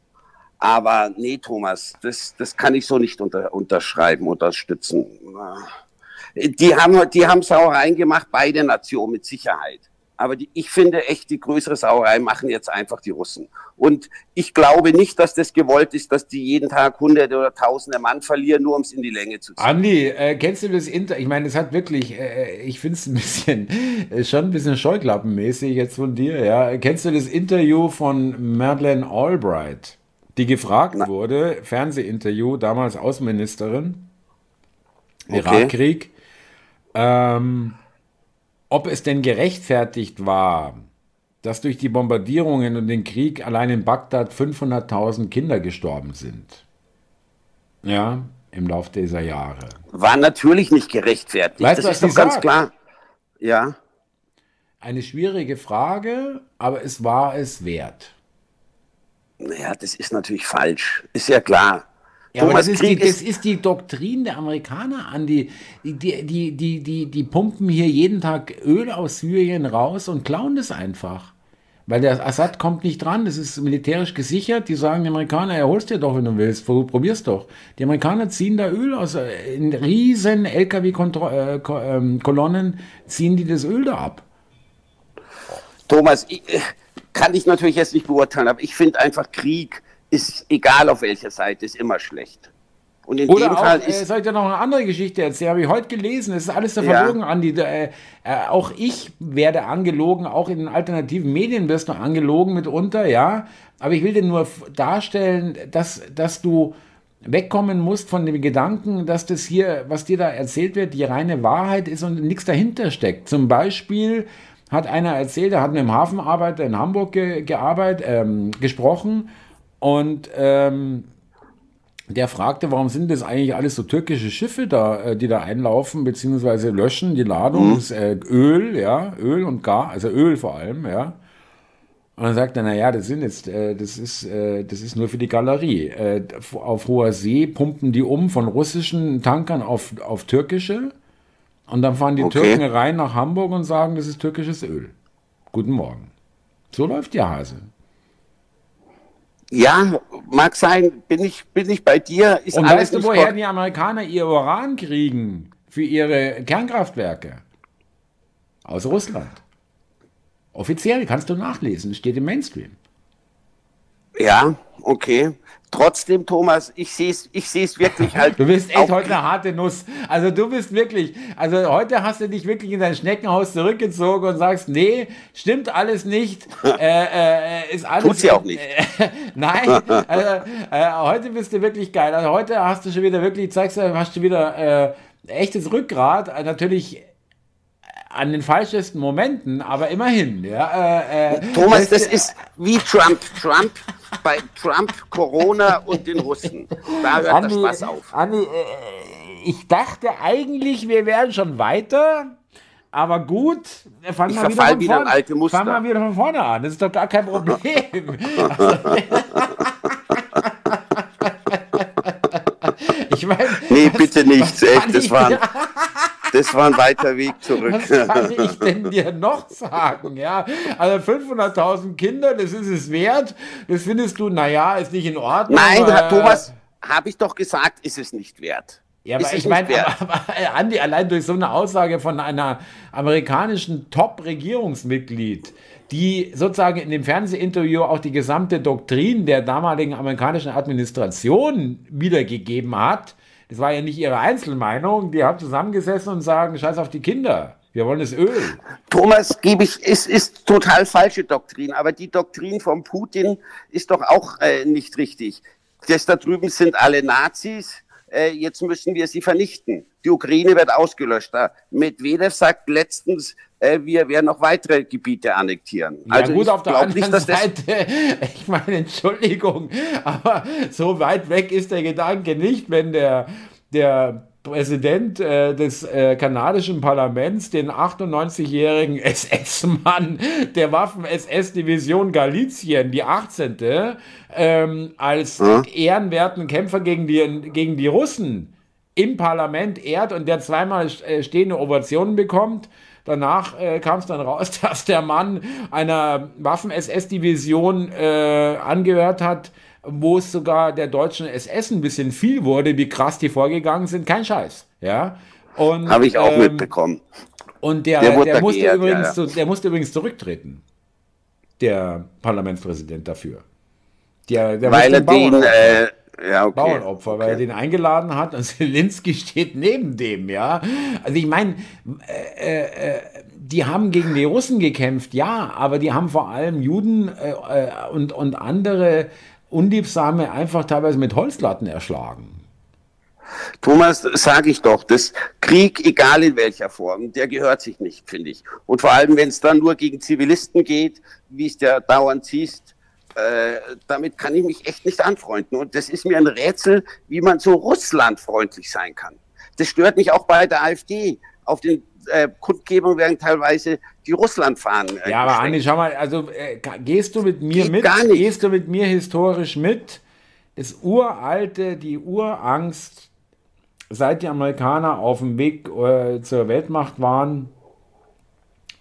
Speaker 1: Aber nee, Thomas, das, das kann ich so nicht unter, unterschreiben, unterstützen. Die haben, die Sauereien gemacht, beide Nationen mit Sicherheit. Aber die, ich finde echt, die größere Sauerei machen jetzt einfach die Russen. Und ich glaube nicht, dass das gewollt ist, dass die jeden Tag hunderte oder tausende Mann verlieren, nur um es in die Länge zu ziehen.
Speaker 2: Andi, äh, kennst du das Inter? Ich meine, es hat wirklich, äh, ich finde es ein bisschen, äh, schon ein bisschen scheuklappenmäßig jetzt von dir, ja. Kennst du das Interview von Madeleine Albright, die gefragt Na. wurde, Fernsehinterview, damals Außenministerin, okay. Irakkrieg, ähm, ob es denn gerechtfertigt war, dass durch die Bombardierungen und den Krieg allein in Bagdad 500.000 Kinder gestorben sind. Ja, im Lauf dieser Jahre.
Speaker 1: War natürlich nicht gerechtfertigt.
Speaker 2: Weißt, das ist doch ganz sagt? klar.
Speaker 1: Ja.
Speaker 2: Eine schwierige Frage, aber es war es wert.
Speaker 1: Naja, das ist natürlich falsch. Ist ja klar.
Speaker 2: Ja, aber das ist, die, das ist die Doktrin der Amerikaner an. Die, die, die, die, die, die pumpen hier jeden Tag Öl aus Syrien raus und klauen das einfach. Weil der Assad kommt nicht dran, das ist militärisch gesichert. Die sagen, die Amerikaner, erholst dir doch, wenn du willst, probier's doch. Die Amerikaner ziehen da Öl aus, äh, in riesen LKW-Kolonnen äh, ähm, ziehen die das Öl da ab.
Speaker 1: Thomas, ich, äh, kann ich natürlich jetzt nicht beurteilen, aber ich finde einfach Krieg ist egal auf welcher Seite, ist immer schlecht.
Speaker 2: Und in Oder dem auch, Fall äh, ist. Äh, soll ich dir noch eine andere Geschichte erzählen? Habe ich heute gelesen. Es ist alles der Verlogen, ja. Andi. Äh, äh, auch ich werde angelogen, auch in den alternativen Medien wirst du angelogen mitunter, ja. Aber ich will dir nur darstellen, dass, dass du wegkommen musst von dem Gedanken, dass das hier, was dir da erzählt wird, die reine Wahrheit ist und nichts dahinter steckt. Zum Beispiel hat einer erzählt, er hat mit einem Hafenarbeiter in Hamburg ge gearbeitet, ähm, gesprochen und ähm, der fragte, warum sind das eigentlich alles so türkische Schiffe da, äh, die da einlaufen beziehungsweise löschen die Ladung, mhm. äh, Öl, ja, Öl und Gas, also Öl vor allem, ja. Und dann sagt er, naja, das sind jetzt, äh, das ist, äh, das ist nur für die Galerie. Äh, auf hoher See pumpen die um von russischen Tankern auf, auf türkische. Und dann fahren die okay. Türken rein nach Hamburg und sagen, das ist türkisches Öl. Guten Morgen. So läuft die Hase.
Speaker 1: Ja, mag sein, bin ich, bin ich bei dir.
Speaker 2: Ist und weißt du, woher die Amerikaner ihr Uran kriegen für ihre Kernkraftwerke? Aus Russland. Offiziell kannst du nachlesen, steht im Mainstream.
Speaker 1: Ja, okay. Trotzdem, Thomas, ich sehe es ich seh's wirklich halt.
Speaker 2: du bist echt heute eine harte Nuss. Also du bist wirklich, also heute hast du dich wirklich in dein Schneckenhaus zurückgezogen und sagst, nee, stimmt alles nicht. äh, äh, ist alles. Tut
Speaker 1: sie auch nicht.
Speaker 2: Äh, nein, also, äh, heute bist du wirklich geil. Also heute hast du schon wieder wirklich, zeigst du, hast du wieder äh, echtes Rückgrat. natürlich an den falschesten Momenten, aber immerhin. Ja,
Speaker 1: äh, äh, Thomas, das ist wie Trump. Trump bei Trump, Corona und den Russen. Da hört Andi, der Spaß auf.
Speaker 2: Andi, äh, ich dachte eigentlich, wir wären schon weiter. Aber gut,
Speaker 1: fangen wir wieder, wieder, vorne, alte Muster.
Speaker 2: fangen wir wieder von vorne an. Das ist doch gar kein Problem.
Speaker 1: ich meine, nee, bitte nicht. Echt, das waren, das war ein weiter Weg zurück.
Speaker 2: Was kann ich denn dir noch sagen? Ja, also 500.000 Kinder, das ist es wert. Das findest du, naja, ist nicht in Ordnung.
Speaker 1: Nein, Herr Thomas, habe ich doch gesagt, ist es nicht wert.
Speaker 2: Ja, aber ich meine, Andi, allein durch so eine Aussage von einer amerikanischen Top-Regierungsmitglied, die sozusagen in dem Fernsehinterview auch die gesamte Doktrin der damaligen amerikanischen Administration wiedergegeben hat, das war ja nicht ihre Einzelmeinung. Die haben zusammengesessen und sagen, scheiß auf die Kinder. Wir wollen das Öl.
Speaker 1: Thomas, gebe ich, es ist total falsche Doktrin, aber die Doktrin von Putin ist doch auch äh, nicht richtig. Das da drüben sind alle Nazis, äh, jetzt müssen wir sie vernichten. Die Ukraine wird ausgelöscht. Medvedev sagt letztens, äh, wir werden noch weitere Gebiete annektieren.
Speaker 2: Ja, also gut, auf der anderen nicht, dass Seite, ich meine, Entschuldigung, aber so weit weg ist der Gedanke nicht, wenn der, der Präsident äh, des äh, kanadischen Parlaments, den 98-jährigen SS-Mann der Waffen-SS-Division Galizien, die 18., ähm, als hm? ehrenwerten Kämpfer gegen die, gegen die Russen im Parlament ehrt und der zweimal äh, stehende Ovationen bekommt. Danach äh, kam es dann raus, dass der Mann einer Waffen-SS-Division äh, angehört hat, wo es sogar der deutschen SS ein bisschen viel wurde, wie krass die vorgegangen sind. Kein Scheiß. Ja.
Speaker 1: Habe ich auch ähm, mitbekommen.
Speaker 2: Und der, der, der musste geehrt, übrigens, ja, ja. der musste übrigens zurücktreten. Der Parlamentspräsident dafür.
Speaker 1: Der, der Weil er den, äh,
Speaker 2: ja, okay. Bauernopfer, weil er den eingeladen hat und Zelensky steht neben dem, ja. Also ich meine, äh, äh, die haben gegen die Russen gekämpft, ja, aber die haben vor allem Juden äh, äh und, und andere Unliebsame einfach teilweise mit Holzlatten erschlagen.
Speaker 1: Thomas, sage ich doch, das Krieg, egal in welcher Form, der gehört sich nicht, finde ich. Und vor allem, wenn es dann nur gegen Zivilisten geht, wie es der dauernd siehst, äh, damit kann ich mich echt nicht anfreunden. Und das ist mir ein Rätsel, wie man so russlandfreundlich sein kann. Das stört mich auch bei der AfD. Auf den äh, Kundgebungen werden teilweise die Russlandfahnen.
Speaker 2: Äh, ja, aber Andi, schau mal, also äh, gehst du mit mir Geht mit? Gar nicht. Gehst du mit mir historisch mit? Das uralte, die Urangst, seit die Amerikaner auf dem Weg äh, zur Weltmacht waren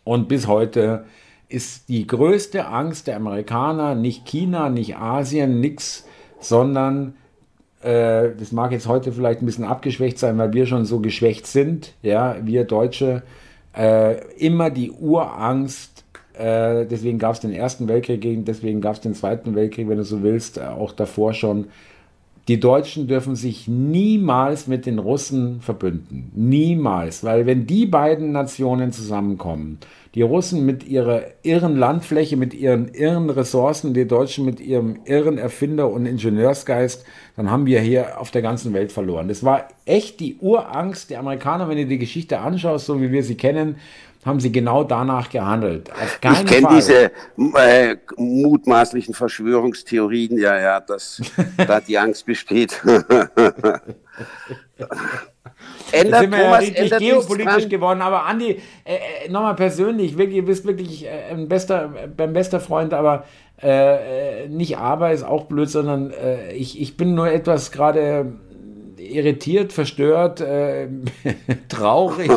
Speaker 2: und bis heute ist die größte Angst der Amerikaner nicht China, nicht Asien, nichts, sondern äh, das mag jetzt heute vielleicht ein bisschen abgeschwächt sein, weil wir schon so geschwächt sind, ja, wir Deutsche, äh, immer die Urangst, äh, deswegen gab es den Ersten Weltkrieg, deswegen gab es den Zweiten Weltkrieg, wenn du so willst, äh, auch davor schon, die Deutschen dürfen sich niemals mit den Russen verbünden. Niemals. Weil wenn die beiden Nationen zusammenkommen, die Russen mit ihrer irren Landfläche, mit ihren irren Ressourcen, die Deutschen mit ihrem irren Erfinder- und Ingenieursgeist, dann haben wir hier auf der ganzen Welt verloren. Das war echt die Urangst der Amerikaner, wenn du die Geschichte anschaust, so wie wir sie kennen haben sie genau danach gehandelt.
Speaker 1: ich kenne diese äh, mutmaßlichen Verschwörungstheorien, ja, ja, dass da die Angst besteht.
Speaker 2: ändert, sind wir ja richtig geopolitisch geworden, aber Andi, äh, äh nochmal persönlich, wirklich, ihr bist wirklich äh, ein bester, beim bester Freund, aber äh, äh, nicht aber ist auch blöd, sondern äh, ich, ich bin nur etwas gerade irritiert, verstört, äh, traurig.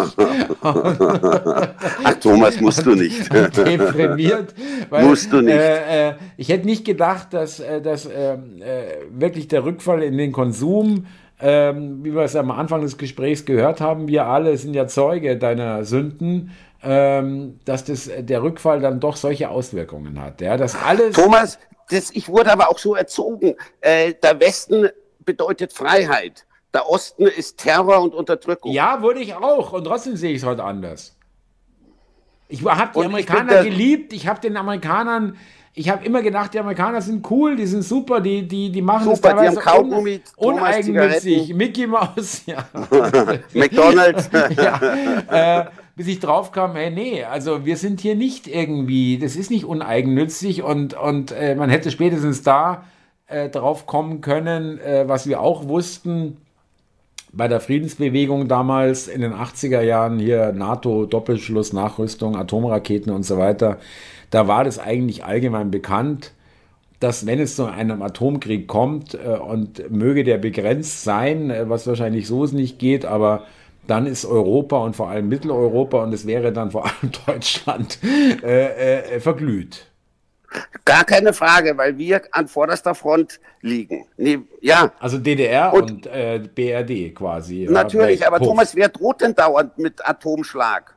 Speaker 1: Ach, Thomas, musst du nicht.
Speaker 2: deprimiert.
Speaker 1: Weil, musst du nicht.
Speaker 2: Äh, äh, ich hätte nicht gedacht, dass, äh, dass ähm, äh, wirklich der Rückfall in den Konsum, ähm, wie wir es am Anfang des Gesprächs gehört haben, wir alle sind ja Zeuge deiner Sünden, ähm, dass das, der Rückfall dann doch solche Auswirkungen hat. Ja, dass alles
Speaker 1: Thomas, das, ich wurde aber auch so erzogen. Äh, der Westen bedeutet Freiheit. Der Osten ist Terror und Unterdrückung.
Speaker 2: Ja, wurde ich auch. Und trotzdem sehe ich es heute anders. Ich habe die und Amerikaner geliebt. Ich habe den Amerikanern, ich habe immer gedacht, die Amerikaner sind cool, die sind super, die, die, die machen
Speaker 1: super, das teilweise die haben un,
Speaker 2: uneigennützig. Mickey Mouse, ja.
Speaker 1: McDonalds.
Speaker 2: ja, äh, bis ich drauf kam, hey, nee, also wir sind hier nicht irgendwie, das ist nicht uneigennützig und, und äh, man hätte spätestens da äh, drauf kommen können, äh, was wir auch wussten, bei der Friedensbewegung damals in den 80er Jahren hier NATO, Doppelschluss, Nachrüstung, Atomraketen und so weiter, da war das eigentlich allgemein bekannt, dass wenn es zu einem Atomkrieg kommt äh, und möge der begrenzt sein, äh, was wahrscheinlich so nicht geht, aber dann ist Europa und vor allem Mitteleuropa und es wäre dann vor allem Deutschland äh, äh, verglüht.
Speaker 1: Gar keine Frage, weil wir an vorderster Front liegen. Nee, ja.
Speaker 2: Also DDR und, und äh, BRD quasi.
Speaker 1: Natürlich, ja, aber Puff. Thomas, wer droht denn dauernd mit Atomschlag?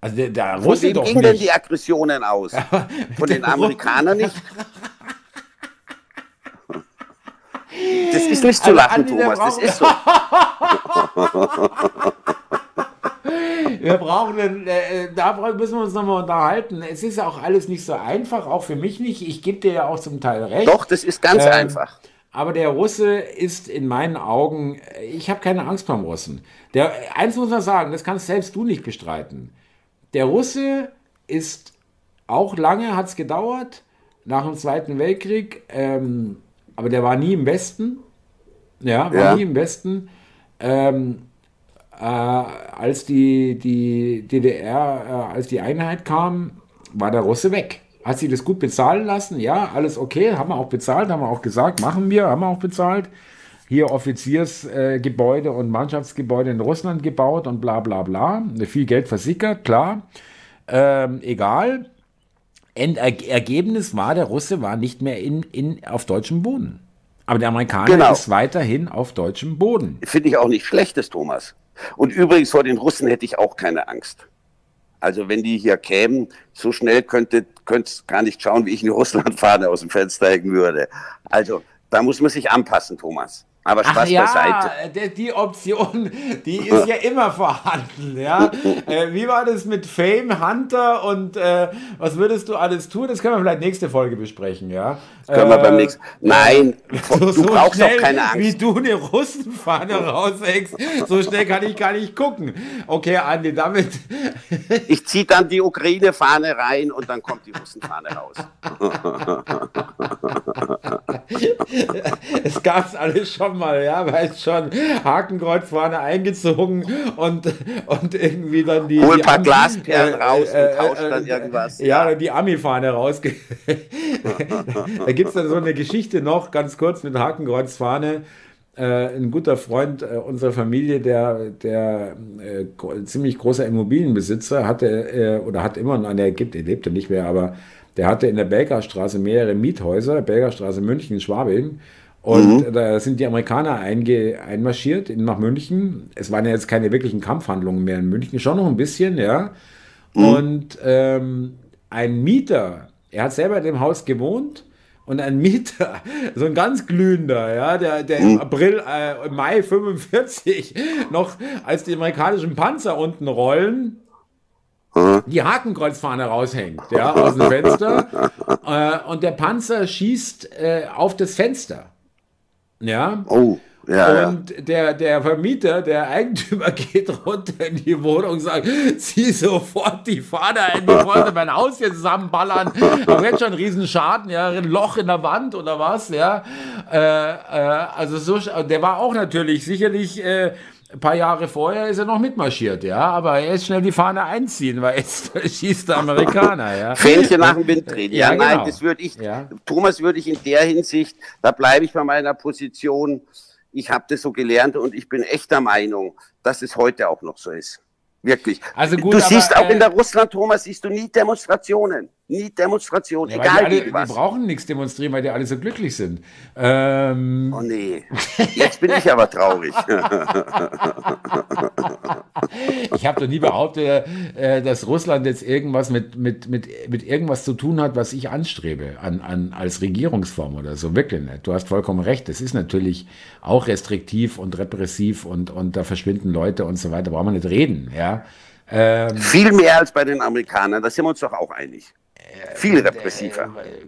Speaker 2: Also der, der
Speaker 1: Von wem gingen denn die Aggressionen aus? Von den Amerikanern nicht? Das ist nicht zu lachen, Thomas, das ist so.
Speaker 2: wir brauchen, einen, äh, äh, da müssen wir uns nochmal unterhalten. Es ist auch alles nicht so einfach, auch für mich nicht. Ich gebe dir ja auch zum Teil recht.
Speaker 1: Doch, das ist ganz ähm, einfach.
Speaker 2: Aber der Russe ist in meinen Augen, ich habe keine Angst beim Russen. Der, eins muss man sagen, das kannst selbst du nicht bestreiten. Der Russe ist auch lange, hat es gedauert, nach dem Zweiten Weltkrieg, ähm, aber der war nie im Westen. Ja, war ja. nie im Westen. Ähm, äh, als die, die DDR, äh, als die Einheit kam, war der Russe weg. Hat sie das gut bezahlen lassen? Ja, alles okay, haben wir auch bezahlt, haben wir auch gesagt, machen wir, haben wir auch bezahlt. Hier Offiziersgebäude äh, und Mannschaftsgebäude in Russland gebaut und bla bla bla. Viel Geld versickert, klar. Ähm, egal. Endergebnis war, der Russe war nicht mehr in, in, auf deutschem Boden. Aber der Amerikaner genau. ist weiterhin auf deutschem Boden.
Speaker 1: Finde ich auch nicht schlechtes, Thomas. Und übrigens vor den Russen hätte ich auch keine Angst. Also wenn die hier kämen, so schnell könnte es gar nicht schauen, wie ich in Russland fahre, aus dem Fenster hängen würde. Also da muss man sich anpassen, Thomas. Aber Spaß Ach
Speaker 2: ja,
Speaker 1: beiseite.
Speaker 2: Die Option, die ist ja immer vorhanden. Ja? äh, wie war das mit Fame, Hunter und äh, was würdest du alles tun? Das können wir vielleicht nächste Folge besprechen. Ja?
Speaker 1: Das können äh, wir beim äh, nächsten. Nein, du, du so brauchst doch keine Angst.
Speaker 2: Wie du eine Russenfahne raushängst, so schnell kann ich gar nicht gucken. Okay, Andi, damit.
Speaker 1: ich ziehe dann die Ukraine-Fahne rein und dann kommt die Russenfahne raus.
Speaker 2: es gab es alles schon mal, ja, weißt schon, Hakenkreuz vorne eingezogen und, und irgendwie dann die.
Speaker 1: Hol ein paar Glasperlen äh, raus äh, und tauscht äh, dann irgendwas.
Speaker 2: Ja, die Ami-Fahne raus. da gibt es dann so eine Geschichte noch, ganz kurz mit Hakenkreuzfahne. Äh, ein guter Freund äh, unserer Familie, der, der äh, ziemlich großer Immobilienbesitzer, hatte äh, oder hat immer noch, der gibt, er lebt ja nicht mehr, aber der hatte in der Belgerstraße mehrere Miethäuser, Belgerstraße München, Schwabing. Und mhm. da sind die Amerikaner einmarschiert in, nach München. Es waren ja jetzt keine wirklichen Kampfhandlungen mehr in München, schon noch ein bisschen, ja. Mhm. Und ähm, ein Mieter, er hat selber in dem Haus gewohnt und ein Mieter, so ein ganz glühender, ja, der, der im hm. April, äh, Mai 45 noch, als die amerikanischen Panzer unten rollen, hm. die Hakenkreuzfahne raushängt, ja, aus dem Fenster, äh, und der Panzer schießt äh, auf das Fenster, ja.
Speaker 1: Oh.
Speaker 2: Ja, und ja. Der, der Vermieter, der Eigentümer geht runter in die Wohnung und sagt, zieh sofort die Fahne ein, bevor sie mein Haus hier zusammenballern. Da wird schon ein Riesenschaden, ja, ein Loch in der Wand oder was, ja. Äh, äh, also so, der war auch natürlich sicherlich äh, ein paar Jahre vorher ist er noch mitmarschiert, ja, aber er ist schnell die Fahne einziehen, weil jetzt schießt der Amerikaner, ja.
Speaker 1: Fähnchen nach dem Wind drehen. Ja, ja genau. nein, das würde ich, ja. Thomas würde ich in der Hinsicht, da bleibe ich bei meiner Position, ich habe das so gelernt und ich bin echt der Meinung, dass es heute auch noch so ist. Wirklich. Also gut, du siehst aber, auch in äh, der Russland, Thomas, siehst du nie Demonstrationen. Nie Demonstrationen, ja, egal
Speaker 2: alle, wie was. Wir brauchen nichts demonstrieren, weil die alle so glücklich sind. Ähm.
Speaker 1: Oh nee, jetzt bin ich aber traurig.
Speaker 2: ich habe doch nie behauptet, äh, dass Russland jetzt irgendwas mit, mit, mit, mit irgendwas zu tun hat, was ich anstrebe an, an, als Regierungsform oder so. Wirklich nicht. Du hast vollkommen recht. Es ist natürlich auch restriktiv und repressiv und, und da verschwinden Leute und so weiter. Brauchen wir nicht reden. Ja.
Speaker 1: Ähm, Viel mehr als bei den Amerikanern, da sind wir uns doch auch einig. Viel repressiver. Äh,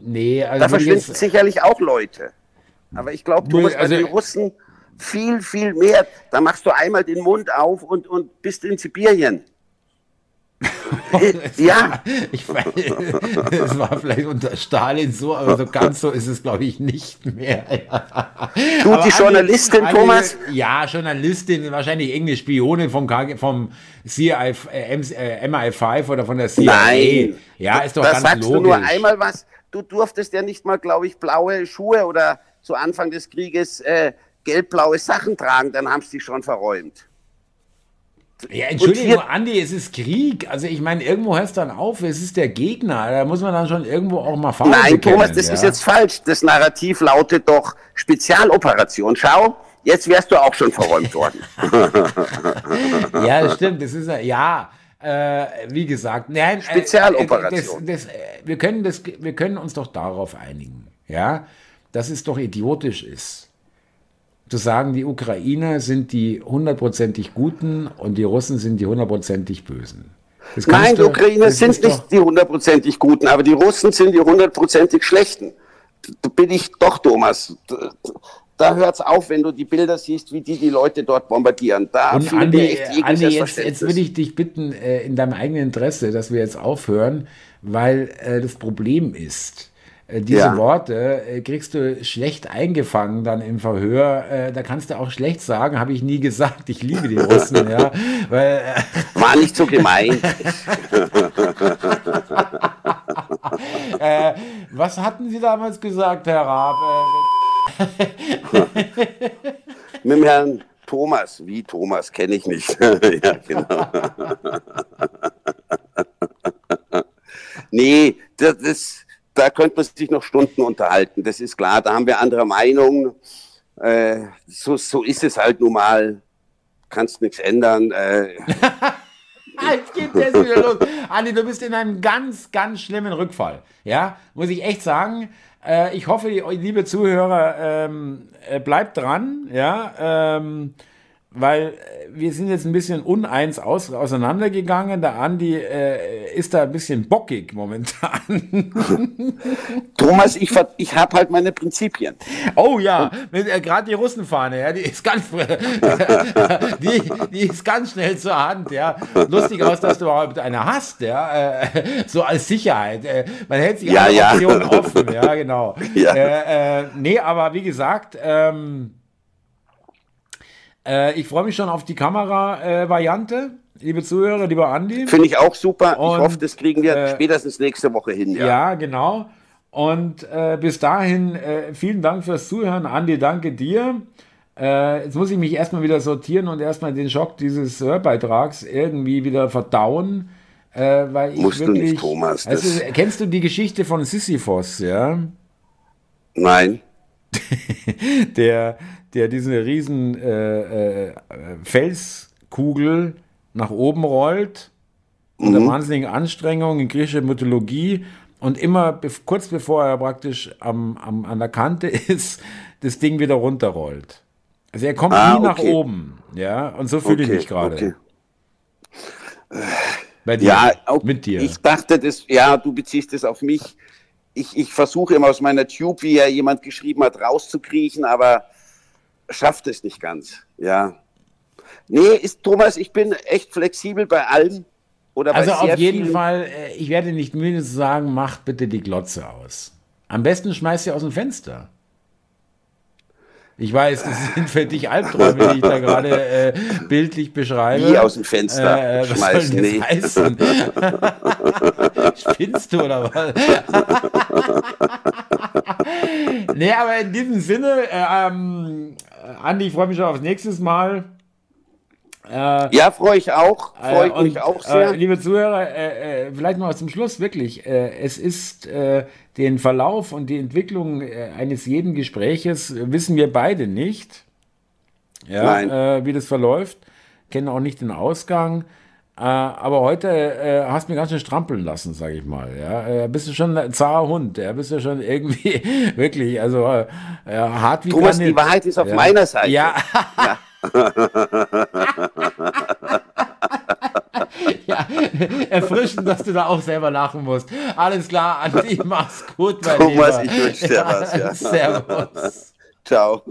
Speaker 2: nee, also
Speaker 1: da verschwinden sicherlich auch Leute. Aber ich glaube, du musst also, bei den Russen viel, viel mehr. Da machst du einmal den Mund auf und, und bist in Sibirien.
Speaker 2: Ja. Ich es war vielleicht unter Stalin so, aber so ganz so ist es, glaube ich, nicht mehr.
Speaker 1: du, die Journalistin, eine, Thomas?
Speaker 2: Ja, Journalistin, wahrscheinlich irgendeine Spionin vom, KG, vom CIA, äh, MI5 oder von der CIA.
Speaker 1: Nein.
Speaker 2: Ja, ist doch ganz sagst logisch. du
Speaker 1: nur einmal was. Du durftest ja nicht mal, glaube ich, blaue Schuhe oder zu Anfang des Krieges äh, gelb-blaue Sachen tragen, dann haben sie dich schon verräumt.
Speaker 2: Ja, Entschuldigung, Andi, es ist Krieg. Also ich meine, irgendwo hörst du dann auf, es ist der Gegner. Da muss man dann schon irgendwo auch mal fahren.
Speaker 1: Nein, bekennen, Thomas, das ja. ist jetzt falsch. Das Narrativ lautet doch Spezialoperation. Schau, jetzt wärst du auch schon verräumt worden.
Speaker 2: ja, das stimmt. Das ist ja. Äh, wie gesagt, nein,
Speaker 1: äh, Spezialoperation.
Speaker 2: Das, das, wir, können das, wir können uns doch darauf einigen, ja, dass es doch idiotisch ist zu sagen, die Ukrainer sind die hundertprozentig Guten und die Russen sind die hundertprozentig Bösen.
Speaker 1: Nein, die Ukrainer sind nicht die hundertprozentig Guten, aber die Russen sind die hundertprozentig Schlechten. Da bin ich doch, Thomas. Da hört es auf, wenn du die Bilder siehst, wie die die Leute dort bombardieren. Da
Speaker 2: und Andi, echt Andi jetzt, jetzt würde ich dich bitten, äh, in deinem eigenen Interesse, dass wir jetzt aufhören, weil äh, das Problem ist, diese ja. Worte äh, kriegst du schlecht eingefangen dann im Verhör. Äh, da kannst du auch schlecht sagen, habe ich nie gesagt, ich liebe die Russen. ja, weil,
Speaker 1: War nicht so gemein.
Speaker 2: äh, was hatten Sie damals gesagt, Herr Raab?
Speaker 1: Mit dem Herrn Thomas. Wie Thomas, kenne ich nicht. ja, genau. nee, das ist da könnte man sich noch Stunden unterhalten. Das ist klar, da haben wir andere Meinungen. Äh, so, so ist es halt nun mal. Kannst nichts ändern. Äh.
Speaker 2: Jetzt geht das wieder los. Andi, du bist in einem ganz, ganz schlimmen Rückfall. Ja, muss ich echt sagen. Äh, ich hoffe, liebe Zuhörer, ähm, äh, bleibt dran. Ja, ähm, weil äh, wir sind jetzt ein bisschen uneins aus, auseinandergegangen. Der Andi äh, ist da ein bisschen bockig momentan.
Speaker 1: Thomas, ich, ich habe halt meine Prinzipien.
Speaker 2: Oh ja, äh, gerade die Russenfahne, ja, die ist ganz die, die ist ganz schnell zur Hand, ja. Lustig aus, dass du überhaupt eine hast, ja, äh, so als Sicherheit. Äh, man hält sich
Speaker 1: ja, alle ja.
Speaker 2: Optionen offen, ja, genau. Ja. Äh, äh, nee, aber wie gesagt, ähm, äh, ich freue mich schon auf die Kamera-Variante. liebe Zuhörer, lieber Andi.
Speaker 1: Finde ich auch super. Und, ich hoffe, das kriegen wir äh, spätestens nächste Woche hin.
Speaker 2: Ja, ja genau. Und äh, bis dahin, äh, vielen Dank fürs Zuhören. Andi, danke dir. Äh, jetzt muss ich mich erstmal wieder sortieren und erstmal den Schock dieses Hörbeitrags irgendwie wieder verdauen. Äh, weil ich
Speaker 1: Musst
Speaker 2: wirklich,
Speaker 1: du nicht, Thomas.
Speaker 2: Also, kennst du die Geschichte von Sisyphos, ja?
Speaker 1: Nein.
Speaker 2: der, der diese riesen äh, äh, Felskugel nach oben rollt, unter mhm. wahnsinnigen Anstrengungen in griechischer Mythologie und immer kurz bevor er praktisch am, am, an der Kante ist, das Ding wieder runterrollt. Also er kommt ah, nie okay. nach oben, ja, und so fühle okay, ich mich gerade. Okay.
Speaker 1: Bei dir, ja, auch, mit dir. Ich dachte, das, ja, du beziehst es auf mich. Ich, ich versuche immer aus meiner Tube, wie ja jemand geschrieben hat, rauszukriechen, aber schafft es nicht ganz. Ja. Nee, ist Thomas, ich bin echt flexibel bei allem.
Speaker 2: Oder also auf jeden Fall, äh, ich werde nicht müde zu sagen, mach bitte die Glotze aus. Am besten schmeiß sie aus dem Fenster. Ich weiß, das sind für dich Albträume, die ich da gerade äh, bildlich beschreibe.
Speaker 1: Wie aus dem Fenster äh, äh schmeißen. Das heißen?
Speaker 2: Spinnst du oder was? nee, aber in diesem Sinne, äh, ähm, Andi, ich freue mich schon aufs nächste Mal.
Speaker 1: Äh, ja, freue ich auch. Freue ich äh, mich auch sehr.
Speaker 2: Äh, liebe Zuhörer, äh, äh, vielleicht noch zum Schluss wirklich. Äh, es ist den Verlauf und die Entwicklung eines jeden Gespräches wissen wir beide nicht. Ja, wie das verläuft. Kennen auch nicht den Ausgang. Aber heute hast du mir ganz schön strampeln lassen, sage ich mal. Ja, bist du schon ein zahrer Hund. Ja, bist du schon irgendwie wirklich, also hart wie
Speaker 1: Thomas, die Wahrheit ist auf ja. meiner Seite.
Speaker 2: ja. ja. ja, erfrischend, dass du da auch selber lachen musst. Alles klar, Andi, mach's gut,
Speaker 1: mein Thomas, Lieber. ich wünsche dir was. Ja.
Speaker 2: Servus.
Speaker 1: Ciao.